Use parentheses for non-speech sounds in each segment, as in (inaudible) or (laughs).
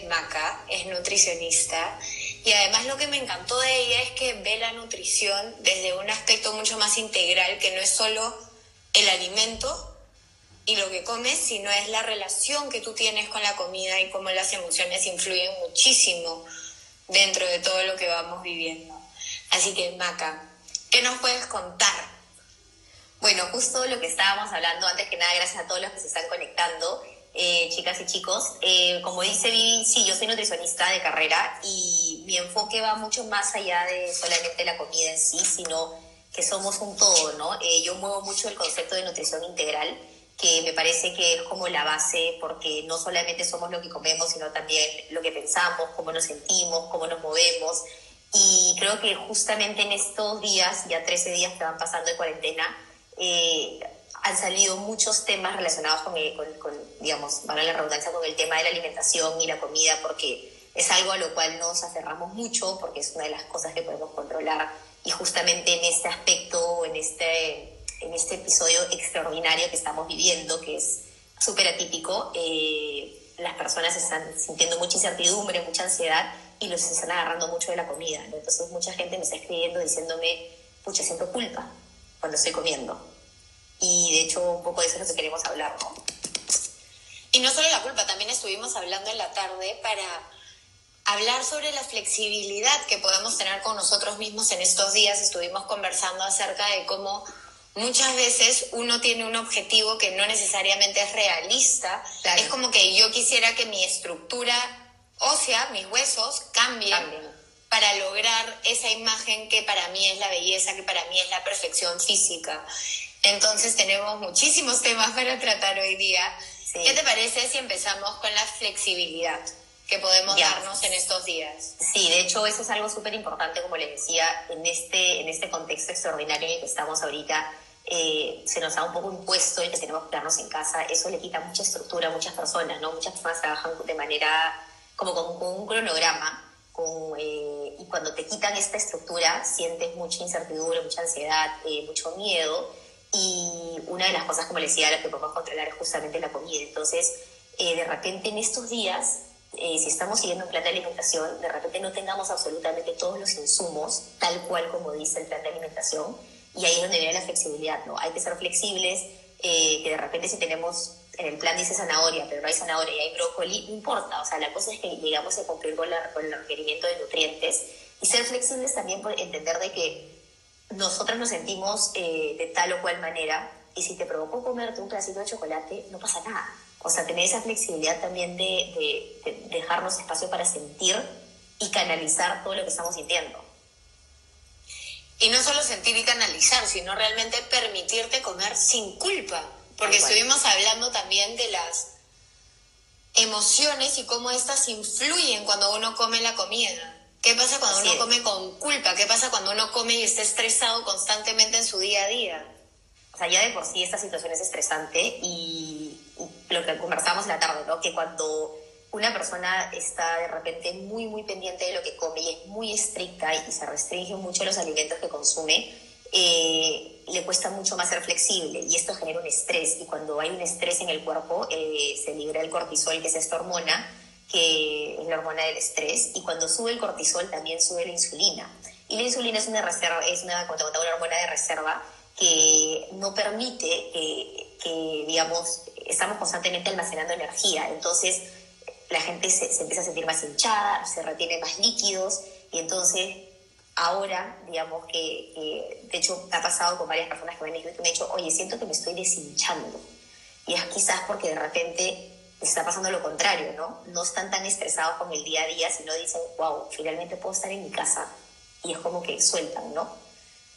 es Maca, es nutricionista y además lo que me encantó de ella es que ve la nutrición desde un aspecto mucho más integral, que no es solo el alimento y lo que comes, sino es la relación que tú tienes con la comida y cómo las emociones influyen muchísimo dentro de todo lo que vamos viviendo. Así que, Maca, ¿qué nos puedes contar? Bueno, justo lo que estábamos hablando, antes que nada, gracias a todos los que se están conectando, eh, chicas y chicos. Eh, como dice Vivi, sí, yo soy nutricionista de carrera y mi enfoque va mucho más allá de solamente la comida en sí, sino que somos un todo, ¿no? Eh, yo muevo mucho el concepto de nutrición integral que me parece que es como la base, porque no solamente somos lo que comemos, sino también lo que pensamos, cómo nos sentimos, cómo nos movemos. Y creo que justamente en estos días, ya 13 días que van pasando de cuarentena, eh, han salido muchos temas relacionados con, con, digamos, van a la redundancia, con el tema de la alimentación y la comida, porque es algo a lo cual nos aferramos mucho, porque es una de las cosas que podemos controlar. Y justamente en este aspecto, en este en este episodio extraordinario que estamos viviendo, que es súper atípico, eh, las personas están sintiendo mucha incertidumbre, mucha ansiedad y los están agarrando mucho de la comida. Entonces mucha gente me está escribiendo diciéndome, pucha, siento culpa cuando estoy comiendo. Y de hecho un poco de eso es lo que queremos hablar, ¿no? Y no solo la culpa, también estuvimos hablando en la tarde para hablar sobre la flexibilidad que podemos tener con nosotros mismos en estos días. Estuvimos conversando acerca de cómo muchas veces uno tiene un objetivo que no necesariamente es realista. Es como que yo quisiera que mi estructura ósea, mis huesos, cambien, para lograr esa imagen que para mí es la belleza, que para mí es la perfección física. Entonces tenemos muchísimos temas para tratar hoy día. ¿Qué te parece si empezamos con la flexibilidad? que podemos darnos en estos días. Sí, de hecho eso es algo súper importante, como les decía, en este, en este contexto extraordinario en el que estamos ahorita, eh, se nos ha un poco impuesto el que tenemos que quedarnos en casa, eso le quita mucha estructura a muchas personas, ¿no? Muchas personas trabajan de manera como con, un cronograma, con, eh, y cuando te quitan esta estructura sientes mucha incertidumbre, mucha ansiedad, eh, mucho miedo, y una de las cosas, como les decía, las que podemos controlar es justamente la comida. Entonces, de repente en estos días eh, si estamos siguiendo un plan de alimentación, de repente no tengamos absolutamente todos los insumos, tal cual como dice el plan de alimentación, y ahí es donde viene la flexibilidad, ¿no? Hay que ser flexibles, eh, que de repente si tenemos, en el plan dice zanahoria, pero no hay zanahoria y hay brócoli, no importa, o sea, la cosa es que llegamos a cumplir con, con el requerimiento de nutrientes, y ser flexibles también por entender de que nosotros nos sentimos eh, de tal o cual manera, y si te provocó comerte un pedacito de chocolate, no pasa nada o sea, tener esa flexibilidad también de, dejarnos espacio para sentir y canalizar todo lo que estamos sintiendo. Y no solo sentir y canalizar, sino realmente permitirte comer sin culpa. Porque estuvimos hablando también de las emociones y cómo estas influyen cuando uno come la comida. ¿Qué pasa cuando uno come con culpa? ¿Qué pasa cuando uno come y está estresado constantemente en su día a día? O sea, ya de por sí esta situación es estresante y lo que conversamos la tarde, ¿no? Que cuando una persona está de repente muy, muy pendiente de lo que come y es muy estricta y se restringe mucho los alimentos que consume, eh, le cuesta mucho más ser flexible y esto genera un estrés y cuando hay un estrés en el cuerpo eh, se libera el cortisol, que es esta hormona, que es la hormona del estrés, y cuando sube el cortisol también sube la insulina. Y la insulina es una, reserva, es una, una hormona de reserva que no permite que, que digamos, estamos constantemente almacenando energía, entonces la gente se, empieza a sentir más hinchada, se retiene más líquidos y entonces ahora, digamos que, de hecho ha pasado con varias personas que me han dicho, oye, siento que me estoy deshinchando. Y es quizás porque de repente está pasando lo contrario, ¿no? No están tan estresados con el día a día, sino dicen, wow, finalmente puedo estar en mi casa. Y es como que sueltan, ¿no?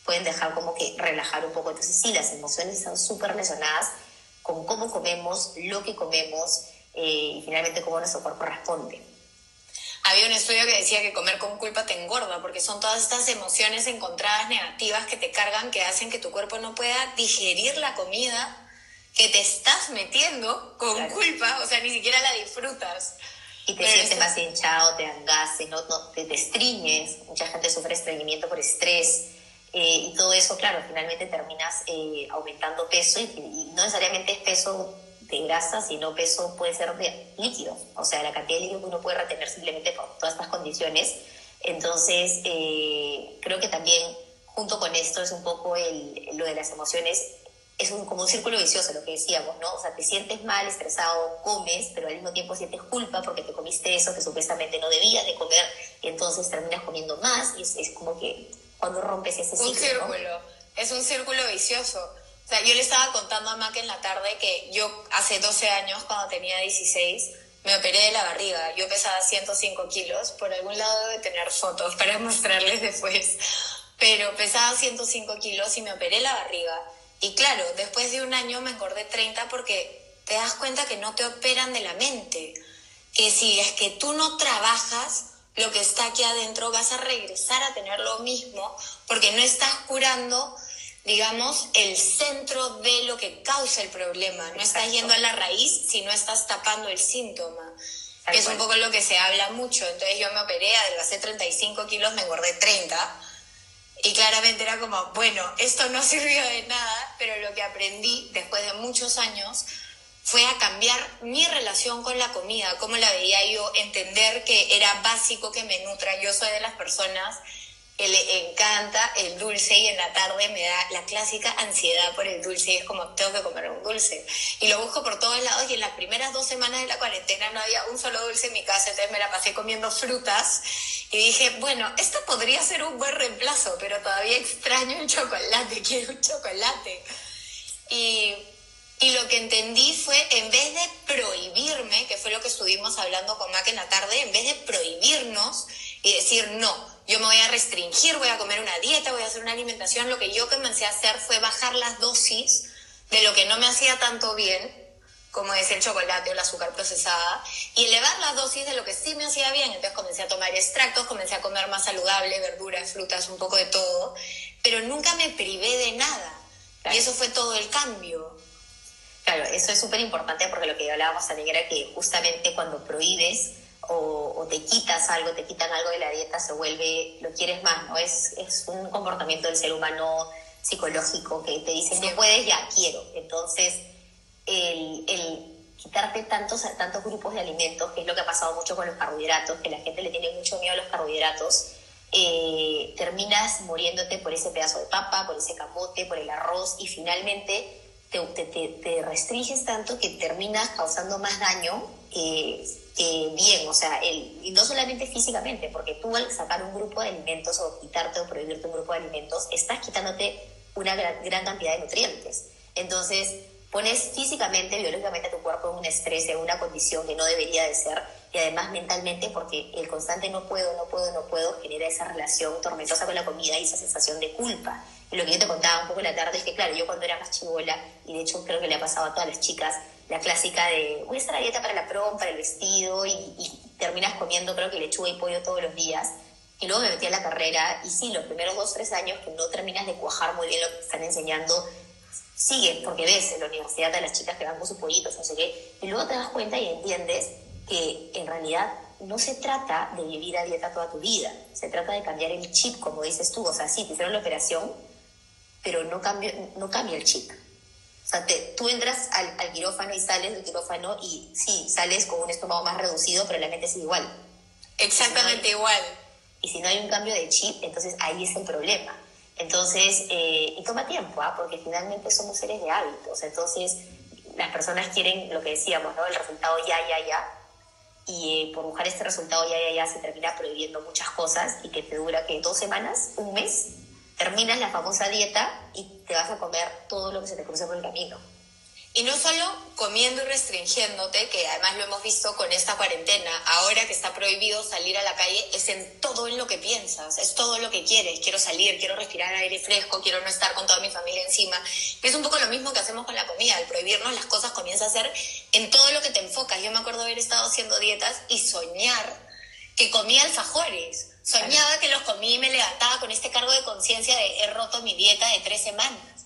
Pueden dejar como que relajar un poco. Entonces sí, las emociones están súper relacionadas con cómo comemos, lo que comemos eh, y finalmente cómo nuestro cuerpo responde. Había un estudio que decía que comer con culpa te engorda, porque son todas estas emociones encontradas negativas que te cargan, que hacen que tu cuerpo no pueda digerir la comida que te estás metiendo con culpa, o sea, ni siquiera la disfrutas. Y te sientes más hinchado, te y no, no, te, te estriñes. Mucha gente sufre estreñimiento por estrés. Eh, y todo eso, claro, finalmente terminas eh, aumentando peso y, no necesariamente es peso de grasa, sino peso puede ser de líquido, o sea, la cantidad de líquido que uno puede retener simplemente por todas estas condiciones. Entonces, eh, creo que también junto con esto es un poco el, lo de las emociones, es un, como un círculo vicioso lo que decíamos, ¿no? O sea, te sientes mal, estresado, comes, pero al mismo tiempo sientes culpa porque te comiste eso que supuestamente no debías de comer, y entonces terminas comiendo más, y es, como que cuando rompes ese círculo. Un círculo, es un círculo vicioso. O sea, yo le estaba contando a Mac en la tarde que yo hace 12 años, cuando tenía 16, me operé de la barriga. Yo pesaba 105 kilos, por algún lado de tener fotos para mostrarles después, pero pesaba 105 kilos y me operé la barriga. Y claro, después de un año me engordé 30 porque te das cuenta que no te operan de la mente. Que si es que tú no trabajas lo que está aquí adentro, vas a regresar a tener lo mismo porque no estás curando, digamos, el centro de lo que causa el problema. No estás yendo a la raíz, sino estás tapando el síntoma. es un poco lo que se habla mucho. Entonces yo me operé, adelgacé 35 kilos, me engordé 30 y claramente era como, bueno, esto no (laughs) sirvió de nada, pero lo que aprendí después de muchos años fue a cambiar mi relación con la comida, cómo la veía yo, entender que era básico que me nutra. Yo soy de las personas le encanta el dulce y en la tarde me da la clásica ansiedad por el dulce y es como tengo que comer un dulce. Y lo busco por todos lados y en las primeras dos semanas de la cuarentena no había un solo dulce en mi casa entonces me la pasé comiendo frutas y dije bueno esto podría ser un buen reemplazo pero todavía extraño el chocolate (laughs) quiero un chocolate. Y y lo que entendí fue, en vez de prohibirme, que fue lo que estuvimos hablando con Mac en la tarde, en vez de prohibirnos y decir, no, yo me voy a restringir, voy a comer una dieta, voy a hacer una alimentación, lo que yo comencé a hacer fue bajar las dosis de lo que no me hacía tanto bien, como es el chocolate o el azúcar procesada, y elevar las dosis de lo que sí me hacía bien. Entonces comencé a tomar extractos, comencé a comer más saludable, verduras, frutas, un poco de todo, pero nunca me privé de nada. Y eso fue todo el cambio. Claro, eso es súper importante porque lo que hablábamos también era que justamente cuando prohíbes, o, te quitas algo, te quitan algo de la dieta, se vuelve, lo quieres más, ¿no? Es, es un comportamiento del ser humano psicológico que te dice, no puedes, ya quiero. Entonces, el, el quitarte tantos, tantos grupos de alimentos, que es lo que ha pasado mucho con los carbohidratos, que la gente le tiene mucho miedo a los carbohidratos, eh, terminas muriéndote por ese pedazo de papa, por ese camote, por el arroz y finalmente te, te, te restringes tanto que terminas causando más daño eh, bien, o sea, el, y no solamente físicamente, porque tú al sacar un grupo de alimentos o quitarte o prohibirte un grupo de alimentos, estás quitándote una gran, cantidad de nutrientes. Entonces, pones físicamente, biológicamente a tu cuerpo en un estrés, en una condición que no debería de ser, y además mentalmente, porque el constante no puedo, no puedo, no puedo, genera esa relación tormentosa con la comida y esa sensación de culpa. Y lo que yo te contaba un poco en la tarde es que, claro, yo cuando era más chivola, y de hecho creo que le ha pasado a todas las chicas, la clásica de voy a estar a dieta para la prom, para el vestido, y, terminas comiendo creo que lechuga y pollo todos los días. Y luego me metí a la carrera, y sí, los primeros dos, tres años que no terminas de cuajar muy bien lo que te están enseñando, sigue, porque ves en la universidad a las chicas que van con sus pollitos, no sé qué, y luego te das cuenta y entiendes que en realidad no se trata de vivir a dieta toda tu vida, se trata de cambiar el chip, como dices tú, o sea, sí, te hicieron la operación, pero no cambia, no cambia el chip. Sea, tú entras al, al, quirófano y sales del quirófano y sí, sales con un estómago más reducido, pero la mente es igual. Exactamente igual. Y si no hay un cambio de chip, entonces ahí es el problema. Entonces, eh, y toma tiempo, ¿ah? porque finalmente somos seres de hábitos. Entonces, las personas quieren lo que decíamos, ¿no? El resultado ya, ya, ya. Y eh, por buscar este resultado ya, ya, ya se termina prohibiendo muchas cosas y que te dura que dos semanas, un mes, terminas la famosa dieta y te vas a comer todo lo que se te cruce por el camino. Y no solo comiendo y restringiéndote, que además lo hemos visto con esta cuarentena, ahora que está prohibido salir a la calle, es en todo en lo que piensas, es todo lo que quieres. Quiero salir, quiero respirar aire fresco, quiero no estar con toda mi familia encima. es un poco lo mismo que hacemos con la comida, al prohibirnos las cosas comienza a ser en todo lo que te enfocas. Yo me acuerdo haber estado haciendo dietas y soñar que comía alfajores Soñaba que los comí y me levantaba con este cargo de conciencia de he roto mi dieta de tres semanas.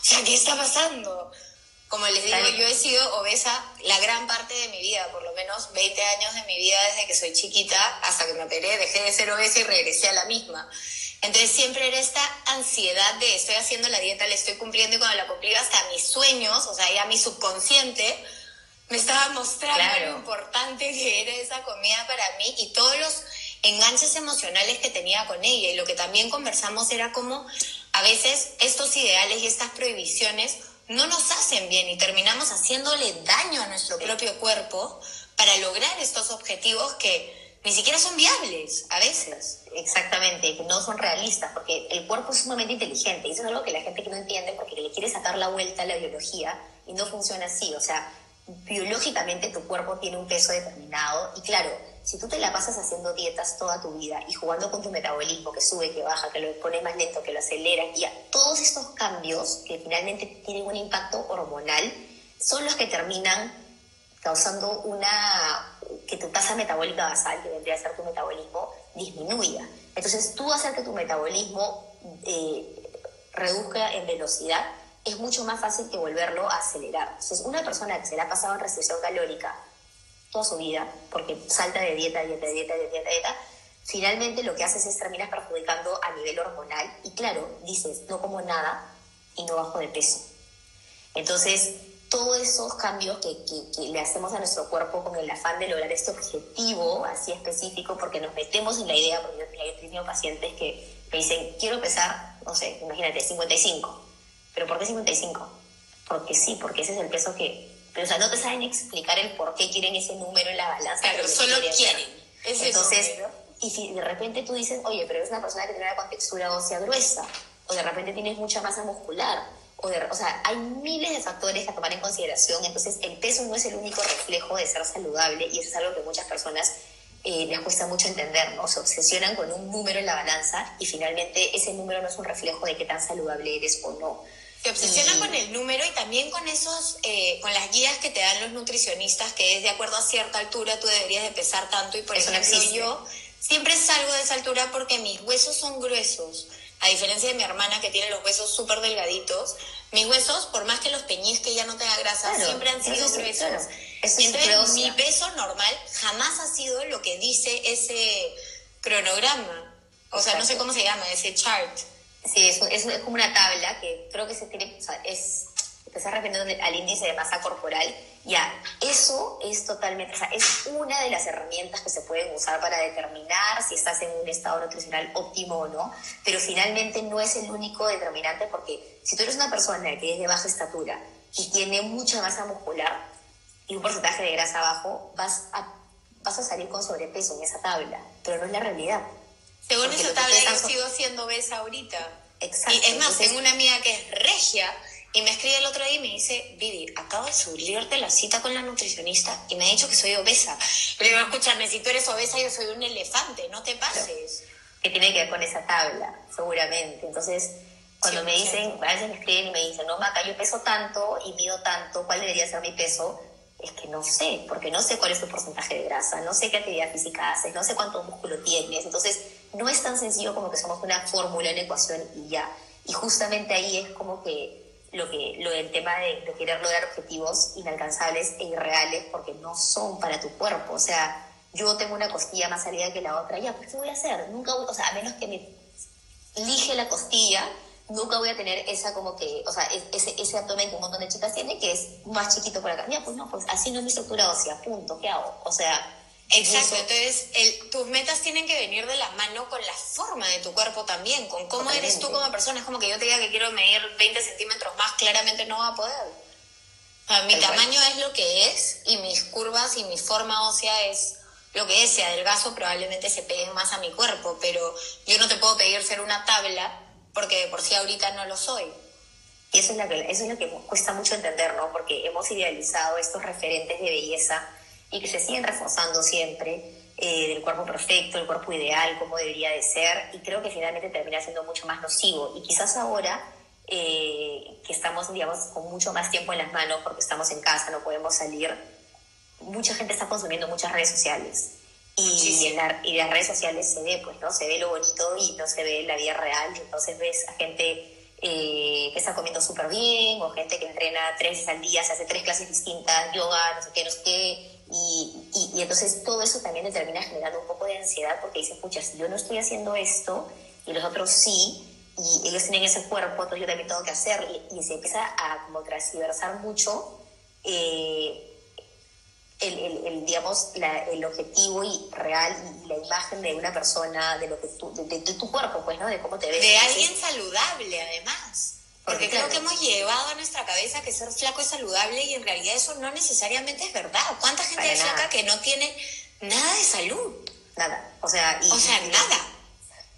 O sea, ¿qué está pasando? Como les digo, yo he sido obesa la gran parte de mi vida, por lo menos 20 años de mi vida desde que soy chiquita hasta que me operé, dejé de ser obesa y regresé a la misma. Entonces siempre era esta ansiedad de estoy haciendo la dieta, le estoy cumpliendo y cuando la cumplí hasta mis sueños, o sea, ya mi subconsciente me estaba mostrando lo importante que era esa comida para mí y todos los enganches emocionales que tenía con ella. Y lo que también conversamos era como a veces estos ideales y estas prohibiciones no nos hacen bien y terminamos haciéndole daño a nuestro propio cuerpo para lograr estos objetivos que ni siquiera son viables a veces. Exactamente, que no son realistas, porque el cuerpo es sumamente inteligente y eso es algo que la gente que no entiende porque le quiere sacar la vuelta a la biología y no funciona así. O sea, biológicamente tu cuerpo tiene un peso determinado y claro, si tú te la pasas haciendo dietas toda tu vida y jugando con tu metabolismo que sube, que baja, que lo pone más lento, que lo acelera, y a todos estos cambios que finalmente tienen un impacto hormonal son los que terminan causando una que tu tasa metabólica basal, que vendría a ser tu metabolismo, disminuya. Entonces, tú hacer que tu metabolismo eh, reduzca en velocidad es mucho más fácil que volverlo a acelerar. Entonces, una persona que se la ha pasado en restricción calórica toda su vida, porque salta de dieta, dieta, dieta, dieta, dieta, finalmente lo que haces es terminas perjudicando a nivel hormonal y claro, dices, no como nada y no bajo de peso. Entonces, todos esos cambios que, que, le hacemos a nuestro cuerpo con el afán de lograr este objetivo así específico, porque nos metemos en la idea, porque yo, he tenido pacientes que me dicen, quiero pesar, no sé, imagínate, 55. ¿Pero por qué 55? Porque sí, porque ese es el peso que... Pero, o sea, no te saben explicar el por qué quieren ese número en la balanza. Claro, solo quieren. Entonces, y si de repente tú dices, oye, pero es una persona que tiene una contextura ósea gruesa, o de repente tienes mucha masa muscular, o, de, o sea, hay miles de factores a tomar en consideración, entonces el peso no es el único reflejo de ser saludable y eso es algo que muchas personas eh, les cuesta mucho entender, ¿no? Se obsesionan con un número en la balanza y finalmente ese número no es un reflejo de qué tan saludable eres o no. Se obsesionan con el número y también con esos, eh, con las guías que te dan los nutricionistas, que es de acuerdo a cierta altura tú deberías de pesar tanto y por eso ejemplo yo siempre salgo de esa altura porque mis huesos son gruesos. A diferencia de mi hermana que tiene los huesos súper delgaditos, mis huesos, por más que los peñisque ya no tenga grasa, siempre han sido gruesos. Entonces, mi peso normal jamás ha sido lo que dice ese cronograma. O sea, no sé cómo se llama, ese chart. Sí, es, es, es, como una tabla que creo que se tiene, o sea, es, estás refiriendo al índice de masa corporal. Ya, eso es totalmente, o sea, es una de las herramientas que se pueden usar para determinar si estás en un estado nutricional óptimo o no, pero finalmente no es el único determinante porque si tú eres una persona que es de baja estatura y tiene mucha masa muscular y un porcentaje de grasa bajo, vas a, vas a salir con sobrepeso en esa tabla, pero no es la realidad. Según esa tabla, yo sigo siendo obesa ahorita. Exacto. Y es más, tengo una amiga que es regia y me escribe el otro día y me dice, Vidi, acabo de subirte la cita con la nutricionista y me ha dicho que soy obesa. Pero digo, escúchame, si tú eres obesa, yo soy un elefante, no te pases. Que tiene que ver con esa tabla, seguramente. Entonces, cuando me dicen, a veces me escriben y me dicen, no, Maca, yo peso tanto y mido tanto, ¿cuál debería ser mi peso? Es que no sé, porque no sé cuál es tu porcentaje de grasa, no sé qué actividad física haces, no sé cuánto músculo tienes. Entonces, no es tan sencillo como que somos una fórmula, una ecuación y ya. Y justamente ahí es como que lo que lo del tema de, querer lograr objetivos inalcanzables e irreales porque no son para tu cuerpo. O sea, yo tengo una costilla más salida que la otra, ya, pues ¿qué voy a hacer? Nunca, o sea, a menos que me la costilla, nunca voy a tener esa como que, o sea, ese, ese abdomen que un montón de chicas tienen, que es más chiquito por acá. Ya, pues no, pues así no es mi estructura ósea, punto, ¿qué hago? O sea, Exacto, entonces el, tus metas tienen que venir de la mano con la forma de tu cuerpo también, con cómo eres tú como persona. Es como que yo te diga que quiero medir 20 centímetros más, claramente no va a poder. mi tamaño es lo que es y mis curvas y mi forma ósea es lo que es. Si adelgazo probablemente se peguen más a mi cuerpo, pero yo no te puedo pedir ser una tabla porque de por sí ahorita no lo soy. Y eso es, lo que, eso es lo que cuesta mucho entender, ¿no? Porque hemos idealizado estos referentes de belleza y que se siguen reforzando siempre, eh, del cuerpo perfecto, el cuerpo ideal, como debería de ser, y creo que finalmente termina siendo mucho más nocivo. Y quizás ahora, eh, que estamos, digamos, con mucho más tiempo en las manos, porque estamos en casa, no podemos salir, mucha gente está consumiendo muchas redes sociales. Y, en y las redes sociales se ve, pues, ¿no? Se ve lo bonito y no se ve la vida real. Entonces ves a gente eh, que está comiendo súper bien, o gente que entrena tres veces al día, se hace tres clases distintas, yoga, no sé qué, no sé qué, y, y, entonces todo eso también te termina generando un poco de ansiedad porque dices, pucha, si yo no estoy haciendo esto y los otros sí, y ellos tienen ese cuerpo, entonces yo también tengo que hacer, y, se empieza a como transversar mucho eh, el, digamos, el objetivo y real y la imagen de una persona, de lo que tú, de, tu cuerpo, pues, ¿no? De cómo te ves. De alguien saludable, además. Porque, creo que hemos llevado a nuestra cabeza que ser flaco es saludable y en realidad eso no necesariamente es verdad. ¿Cuánta gente es flaca que no tiene nada de salud? Nada. O sea, o sea nada.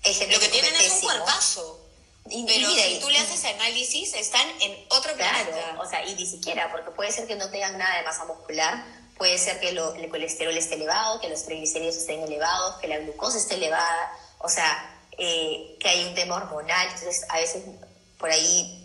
Lo que tienen es un cuerpazo. pero si tú le haces análisis, están en otro claro, O sea, y ni siquiera, porque puede ser que no tengan nada de masa muscular, puede ser que el colesterol esté elevado, que los triglicéridos estén elevados, que la glucosa esté elevada, o sea, eh, que hay un tema hormonal. Entonces, a veces por ahí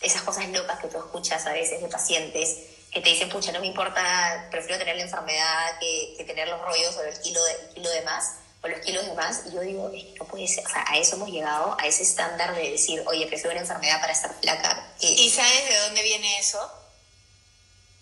esas cosas locas que tú escuchas a veces de pacientes que te dicen, pucha, no me importa, prefiero tener la enfermedad que, que tener los rollos o el kilo de, kilo de más o los kilos de más. Y yo digo, no puede ser, o sea, a eso hemos llegado, a ese estándar de decir, oye, prefiero una enfermedad para estar flaca. ¿Y sabes de dónde viene eso?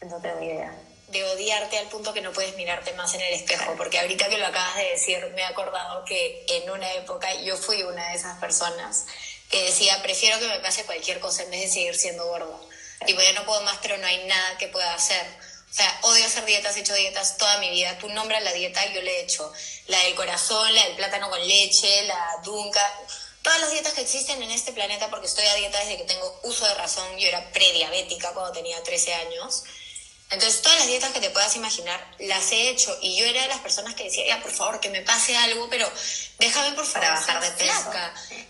No tengo idea de odiarte al punto que no puedes mirarte más en el espejo, porque ahorita que lo acabas de decir, me he acordado que en una época yo fui una de esas personas que decía, prefiero que me pase cualquier cosa en vez de seguir siendo gorda. Tipo, ya no puedo más, pero no hay nada que pueda hacer. O sea, odio hacer dietas, he hecho dietas toda mi vida. Tú nombras la dieta, yo le he hecho. La del corazón, la del plátano con leche, la dunca. Todas las dietas que existen en este planeta, porque estoy a dieta desde que tengo uso de razón. Yo era prediabética cuando tenía 13 años. Entonces, todas las dietas que te puedas imaginar las he hecho y yo era de las personas que decía, ya, por favor, que me pase algo, pero déjame por favor bajar de peso.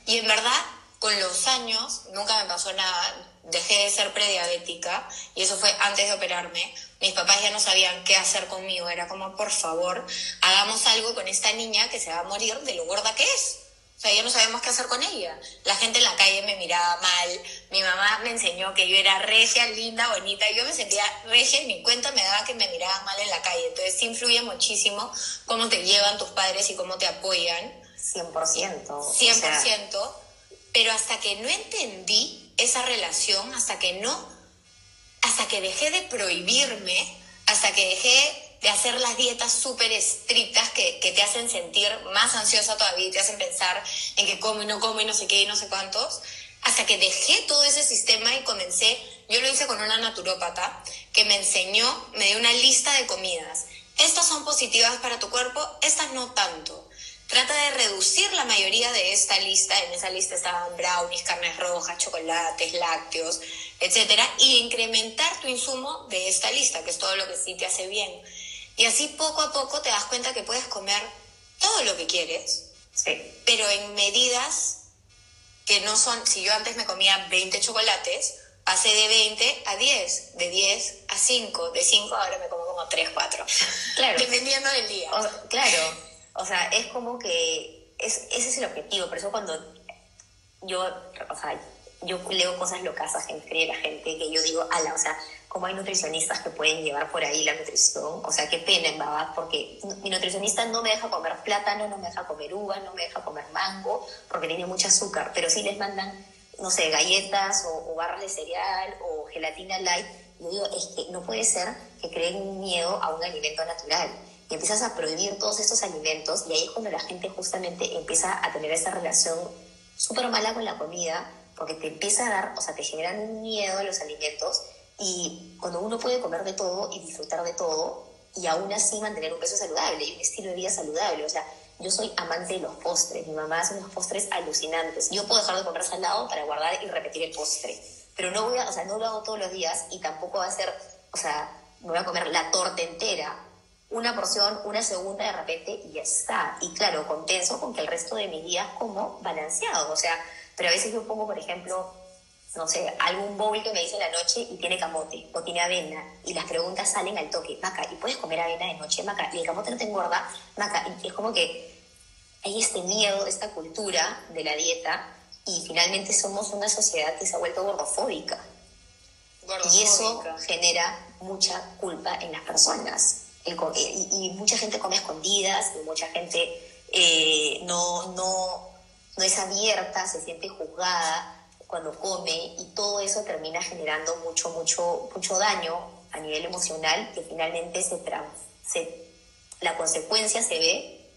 Y en verdad, con los años, nunca me pasó nada. Dejé de ser prediabética y eso fue antes de operarme. Mis papás ya no sabían qué hacer conmigo. Era como, por favor, hagamos algo con esta niña que se va a morir de lo gorda que es. O sea, ya no sabemos qué hacer con ella. La gente en la calle me miraba mal. Mi mamá me enseñó que yo era regia, linda, bonita. Yo me sentía regia y mi cuenta me daba que me miraban mal en la calle. Entonces sí influye muchísimo cómo te llevan tus padres y cómo te apoyan. 100%. 100%. Pero hasta que no entendí esa relación, hasta que no, hasta que dejé de prohibirme, hasta que dejé de hacer las dietas súper estrictas que, que, te hacen sentir más ansiosa todavía y te hacen pensar en que como y no como y no sé qué y no sé cuántos, hasta que dejé todo ese sistema y comencé, yo lo hice con una naturópata que me enseñó, me dio una lista de comidas. Estas son positivas para tu cuerpo, estas no tanto. Trata de reducir la mayoría de esta lista. En esa lista estaban brownies, carnes rojas, chocolates, lácteos, etcétera, y incrementar tu insumo de esta lista, que es todo lo que sí te hace bien. Y así poco a poco te das cuenta que puedes comer todo lo que quieres, pero en medidas que no son, si yo antes me comía 20 chocolates, pasé de 20 a 10, de 10 a 5, de 5 ahora me como como 3, 4, claro. dependiendo del día. claro, o sea, es como que es, ese es el objetivo, por eso cuando yo, o sea, yo leo cosas locas a gente, la gente, que yo digo, ala, o sea, como hay nutricionistas que pueden llevar por ahí la nutrición, o sea, qué pena en verdad, porque mi nutricionista no me deja comer plátano, no me deja comer uva, no me deja comer mango, porque tiene mucho azúcar, pero sí les mandan, no sé, galletas o, barras de cereal o gelatina light. Yo digo, es que no puede ser que creen miedo a un alimento natural. Y empiezas a prohibir todos estos alimentos y ahí es cuando la gente justamente empieza a tener esa relación súper mala con la comida, porque te empieza a dar, o sea, te generan miedo a los alimentos y cuando uno puede comer de todo y disfrutar de todo y aún así mantener un peso saludable y un estilo de vida saludable, o sea, yo soy amante de los postres, mi mamá hace unos postres alucinantes. Yo puedo dejar de comer salado para guardar y repetir el postre, pero no voy a, o sea, no lo hago todos los días y tampoco va a ser, o sea, me voy a comer la torta entera, una porción, una segunda de repente y ya está. Y claro, compenso con que el resto de mis días como balanceado, o sea, pero a veces yo pongo, por ejemplo, no sé, algún bowl que me dice la noche y tiene camote o tiene avena y las preguntas salen al toque, Maca, ¿y puedes comer avena de noche, Maca? ¿Y el camote no te engorda? Maca, y es como que hay este miedo, esta cultura de la dieta y finalmente somos una sociedad que se ha vuelto gordofóbica. Y eso genera mucha culpa en las personas. Y, mucha gente come escondidas, y mucha gente eh, no, no, no es abierta, se siente juzgada cuando come y todo eso termina generando mucho, mucho, mucho daño a nivel emocional que finalmente se, se la consecuencia se ve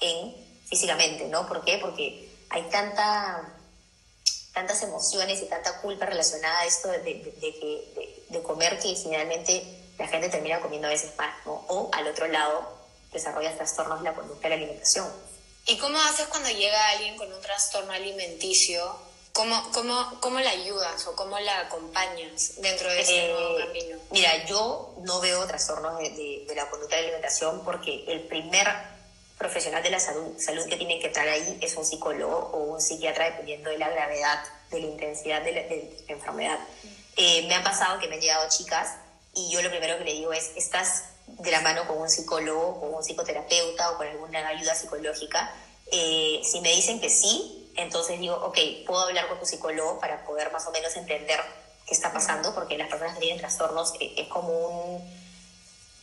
en físicamente, ¿no? ¿Por qué? Porque hay tanta, tantas emociones y tanta culpa relacionada a esto de, de, de, de comer que finalmente la gente termina comiendo a veces más, ¿no? O al otro lado, desarrollas trastornos de la conducta de la alimentación. ¿Y cómo haces cuando llega alguien con un trastorno alimenticio? ¿Cómo, cómo, cómo la ayudas o cómo la acompañas dentro de ese nuevo eh, camino? Mira, yo no veo trastornos de, de, la conducta de la alimentación porque el primer profesional de la salud, salud que tiene que estar ahí es un psicólogo o un psiquiatra dependiendo de la gravedad, de la intensidad de la, de la enfermedad. Eh, me ha pasado que me han llegado chicas y yo lo primero que le digo es, estás de la mano con un psicólogo, con un psicoterapeuta o con alguna ayuda psicológica. Eh, si me dicen que sí, entonces digo, ok, puedo hablar con tu psicólogo para poder más o menos entender qué está pasando, porque las personas que tienen trastornos eh, es como un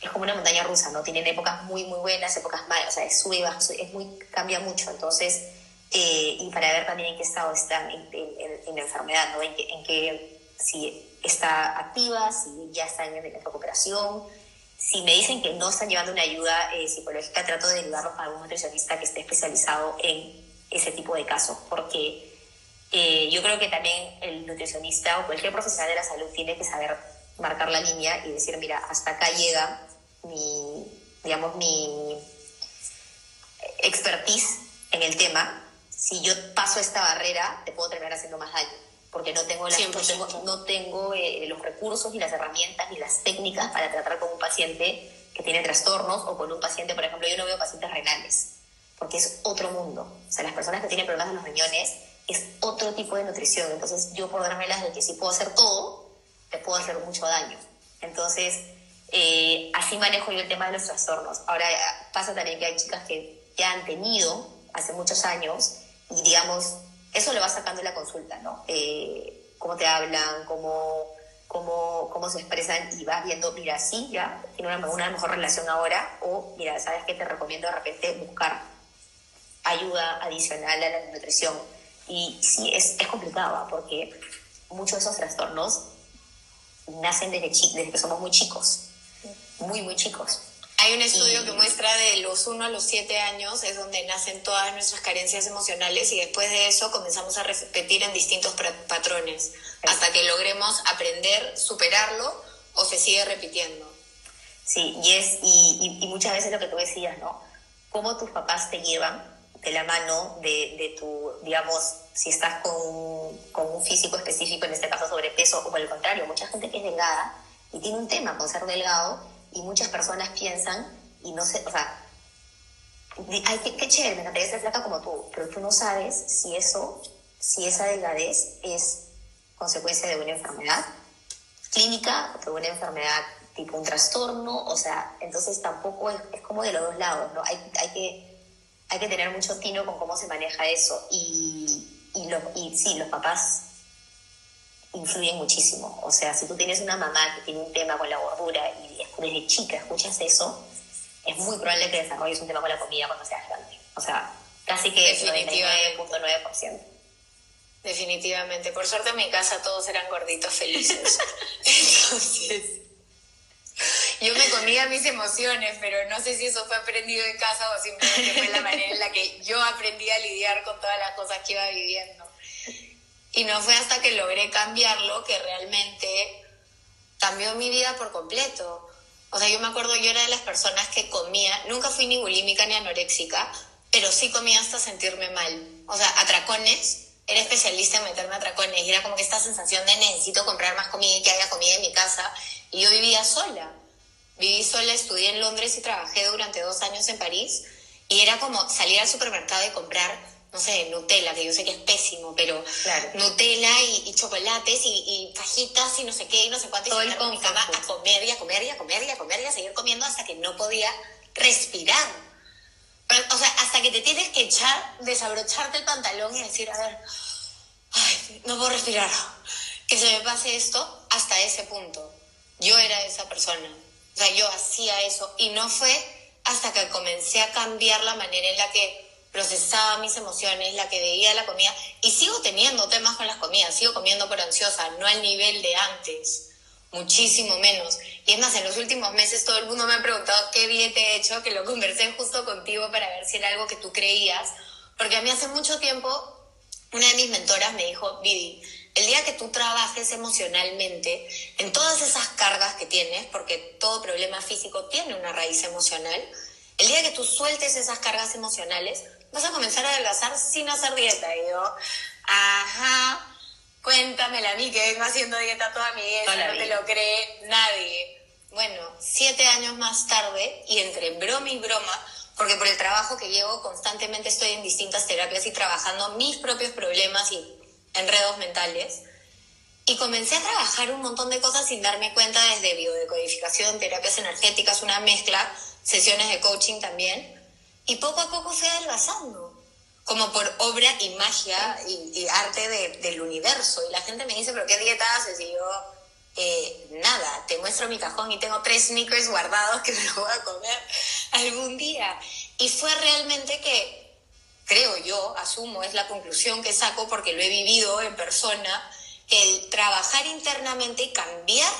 es como una montaña rusa, ¿no? Tienen épocas muy, muy buenas, épocas malas, o sea, es sube, es muy, cambia mucho. Entonces, eh, y para ver también en qué estado están en, la enfermedad, ¿no? En en que si está activa, si ya están en recuperación, si me dicen que no están llevando una ayuda eh, psicológica, trato de derivarlos a algún nutricionista que esté especializado en ese tipo de casos, porque eh, yo creo que también el nutricionista o cualquier profesional de la salud tiene que saber marcar la línea y decir, mira, hasta acá llega mi, digamos, mi expertise en el tema. Si yo paso esta barrera, te puedo terminar haciendo más daño porque no tengo, no tengo, eh, los recursos ni las herramientas ni las técnicas para tratar con un paciente que tiene trastornos o con un paciente, por ejemplo, yo no veo pacientes renales, porque es otro mundo. O sea, las personas que tienen problemas en los riñones es otro tipo de nutrición. Entonces, yo por dármelas de que si puedo hacer todo, te puedo hacer mucho daño. Entonces, eh, así manejo yo el tema de los trastornos. Ahora, pasa también que hay chicas que ya han tenido hace muchos años y, digamos, eso lo va sacando en la consulta, ¿no? Eh, cómo te hablan, cómo, cómo, cómo se expresan y vas viendo, mira, sí, ya tiene una, una mejor relación ahora o, mira, ¿sabes qué? Te recomiendo de repente buscar ayuda adicional a la nutrición. Y sí, es, es complicado ¿ah? porque muchos de esos trastornos nacen desde, desde que somos muy chicos, muy, muy chicos. Hay un estudio que muestra de los 1 a los 7 años es donde nacen todas nuestras carencias emocionales y después de eso comenzamos a repetir en distintos patrones hasta que logremos aprender, superarlo o se sigue repitiendo. Sí, y, es, y, y, muchas veces lo que tú decías, ¿no? Cómo tus papás te llevan de la mano de, de tu, digamos, si estás con, con un físico específico, en este caso sobrepeso, o por el contrario, mucha gente que es delgada y tiene un tema con ser delgado y muchas personas piensan y no sé, o sea, ay, qué, qué chévere, me encantaría ser flaca como tú, pero tú no sabes si eso, si esa delgadez es consecuencia de una enfermedad clínica, de una enfermedad tipo un trastorno, o sea, entonces tampoco es, es como de los dos lados, ¿no? Hay, hay, que, hay que tener mucho tino con cómo se maneja eso y, y, lo, y sí, los papás influyen muchísimo. O sea, si tú tienes una mamá que tiene un tema con la gordura y desde chica escuchas eso, es muy probable que desarrolles un tema con la comida cuando seas grande. O sea, casi que 99.9%. Definitivamente. Por suerte en mi casa todos eran gorditos felices. (laughs) Entonces, yo me comía mis emociones, pero no sé si eso fue aprendido en casa o simplemente fue la manera en la que yo aprendí a lidiar con todas las cosas que iba viviendo. Y no fue hasta que logré cambiarlo que realmente cambió mi vida por completo. O sea, yo me acuerdo, yo era de las personas que comía, nunca fui ni bulímica ni anoréxica, pero sí comía hasta sentirme mal. O sea, atracones, era especialista en meterme atracones y era como que esta sensación de necesito comprar más comida y que haya comida en mi casa. Y yo vivía sola. Viví sola, estudié en Londres y trabajé durante dos años en París. Y era como salir al supermercado y comprar no sé, Nutella, que yo sé que es pésimo, pero Nutella y, chocolates y, fajitas y no sé qué y no sé cuánto. y con mi cama a comer y a comer y a comer y a comer y a seguir comiendo hasta que no podía respirar. o sea, hasta que te tienes que echar, desabrocharte el pantalón y decir, a ver, ay, no puedo respirar. Que se me pase esto hasta ese punto. Yo era esa persona. O sea, yo hacía eso y no fue hasta que comencé a cambiar la manera en la que procesaba mis emociones, la que veía la comida, y sigo teniendo temas con las comidas, sigo comiendo por ansiosa, no al nivel de antes, muchísimo menos. Y es más, en los últimos meses todo el mundo me ha preguntado qué bien te he hecho, que lo conversé justo contigo para ver si era algo que tú creías, porque a mí hace mucho tiempo una de mis mentoras me dijo, Vidi, el día que tú trabajes emocionalmente en todas esas cargas que tienes, porque todo problema físico tiene una raíz emocional, el día que tú sueltes esas cargas emocionales, vas a comenzar a adelgazar sin hacer dieta. Y yo, ajá, cuéntamela a mí que vengo haciendo dieta toda mi vida, no te lo cree nadie. Bueno, siete años más tarde, y entre broma y broma, porque por el trabajo que llevo constantemente estoy en distintas terapias y trabajando mis propios problemas y enredos mentales. Y comencé a trabajar un montón de cosas sin darme cuenta desde biodecodificación, terapias energéticas, una mezcla, sesiones de coaching también. Y poco a poco fui adelgazando como por obra y magia y, arte del universo. Y la gente me dice, pero ¿qué dieta haces? Y yo, eh, nada, te muestro mi cajón y tengo tres sneakers guardados que me los voy a comer algún día. Y fue realmente que, creo yo, asumo, es la conclusión que saco porque lo he vivido en persona, el trabajar internamente y cambiar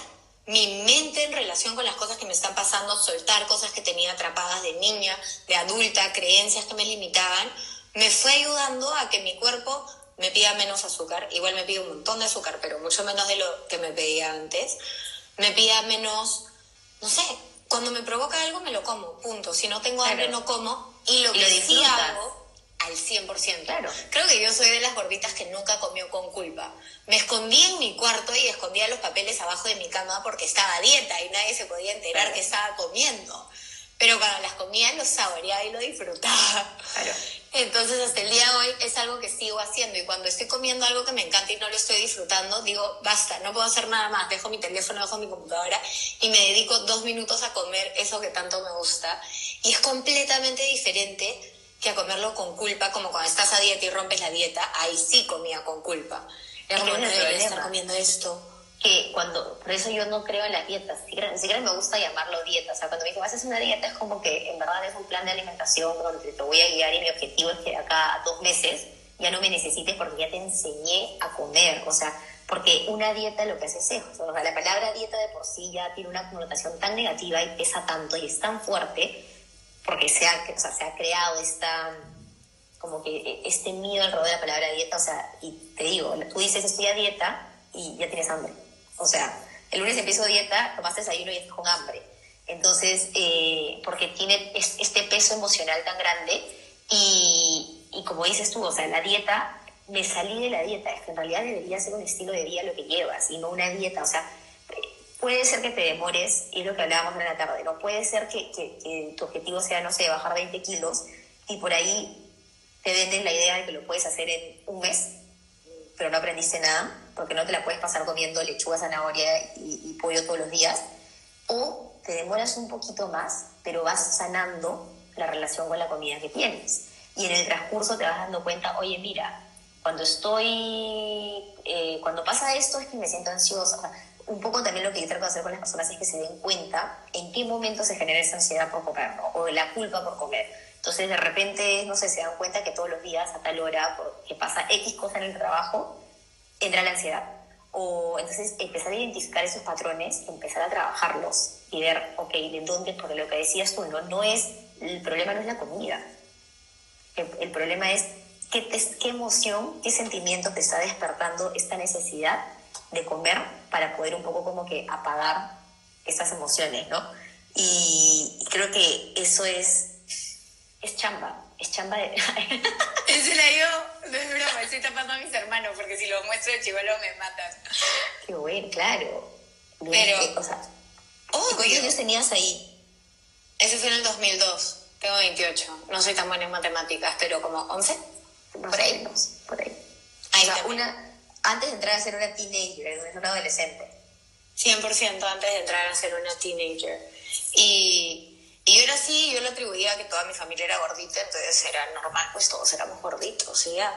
mi mente en relación con las cosas que me están pasando, soltar cosas que tenía atrapadas de niña, de adulta, creencias que me limitaban, me fue ayudando a que mi cuerpo me pida menos azúcar, igual me pide un montón de azúcar, pero mucho menos de lo que me pedía antes, me pida menos, no sé, cuando me provoca algo me lo como, punto, si no tengo hambre no como, y lo que sí hago al 100%. Claro. Creo que yo soy de las gorditas que nunca comió con culpa. Me escondí en mi cuarto y escondía los papeles abajo de mi cama porque estaba a dieta y nadie se podía enterar que estaba comiendo. Pero cuando las comía lo saboreaba y lo disfrutaba. Claro. Entonces, hasta el día de hoy es algo que sigo haciendo y cuando estoy comiendo algo que me encanta y no lo estoy disfrutando, digo, basta, no puedo hacer nada más, dejo mi teléfono, dejo mi computadora y me dedico dos minutos a comer eso que tanto me gusta. Y es completamente diferente que a comerlo con culpa, como cuando estás a dieta y rompes la dieta, ahí sí comía con culpa. Era como, no estar comiendo esto que cuando, por eso yo no creo en las dietas, ni siquiera, me gusta llamarlo dieta, o sea, cuando me dicen, haces una dieta es como que en verdad es un plan de alimentación donde te voy a guiar y mi objetivo es que acá a dos meses ya no me necesites porque ya te enseñé a comer, o sea, porque una dieta lo que hace es eso, o sea, la palabra dieta de por sí ya tiene una connotación tan negativa y pesa tanto y es tan fuerte porque se ha, o sea, se ha creado esta como que este miedo alrededor de la palabra dieta, o sea, y te digo, tú dices estoy a dieta y ya tienes hambre o sea, el lunes empiezo dieta, tomaste desayuno y estás con hambre. Entonces, eh, porque tiene este peso emocional tan grande y, y, como dices tú, o sea, la dieta, me salí de la dieta, es que en realidad debería ser un estilo de vida lo que llevas y no una dieta, o sea, puede ser que te demores, y lo que hablábamos en la tarde, no puede ser que, que, tu objetivo sea, no sé, bajar 20 kilos y por ahí te venden la idea de que lo puedes hacer en un mes, pero no aprendiste nada porque no te la puedes pasar comiendo lechuga, zanahoria y, pollo todos los días, o te demoras un poquito más, pero vas sanando la relación con la comida que tienes. Y en el transcurso te vas dando cuenta, oye, mira, cuando estoy, eh, cuando pasa esto es que me siento ansiosa. Un poco también lo que yo trato de hacer con las personas es que se den cuenta en qué momento se genera esa ansiedad por comer, o la culpa por comer. Entonces, de repente, no sé, se dan cuenta que todos los días a tal hora, que pasa X cosa en el trabajo, entra la ansiedad. O entonces empezar a identificar esos patrones, empezar a trabajarlos y ver, ok, de dónde, por lo que decías tú, no, no es, el problema no es la comida. El, problema es qué emoción, qué sentimiento te está despertando esta necesidad de comer para poder un poco como que apagar estas emociones, ¿no? Y creo que eso es, es chamba, es chamba de... Ese la yo, no es broma, estoy tapando a mis hermanos porque si los muestro de chivolo me matan. Qué bueno, claro. Pero... ¿Qué ¿Cuántos años tenías ahí? Ese fue en el 2002. Tengo 28. No soy tan buena en matemáticas, pero como 11. por ahí. por ahí. ahí una, antes de entrar a ser una teenager, una adolescente. 100% antes de entrar a ser una teenager. Y y yo era así, yo lo atribuía a que toda mi familia era gordita, entonces era normal, pues todos éramos gorditos, ¿sí? ya.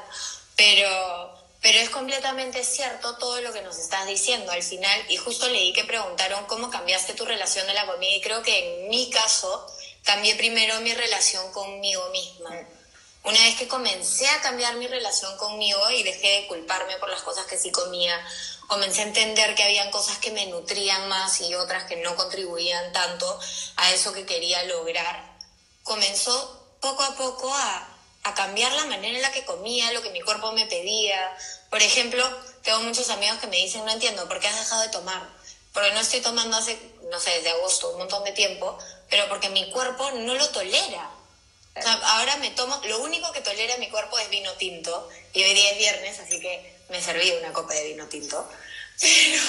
Pero, pero es completamente cierto todo lo que nos estás diciendo al final. Y justo leí que preguntaron cómo cambiaste tu relación de la comida. Y creo que en mi caso cambié primero mi relación conmigo misma. Mm. Una vez que comencé a cambiar mi relación conmigo y dejé de culparme por las cosas que sí comía, comencé a entender que habían cosas que me nutrían más y otras que no contribuían tanto a eso que quería lograr, comenzó poco a poco a, cambiar la manera en la que comía, lo que mi cuerpo me pedía. Por ejemplo, tengo muchos amigos que me dicen, no entiendo, ¿por qué has dejado de tomar? Porque no estoy tomando hace, no sé, desde agosto, un montón de tiempo, pero porque mi cuerpo no lo tolera. Ahora me tomo, lo único que tolera mi cuerpo es vino tinto, y hoy día es viernes, así que me serví una copa de vino tinto. (laughs) Pero,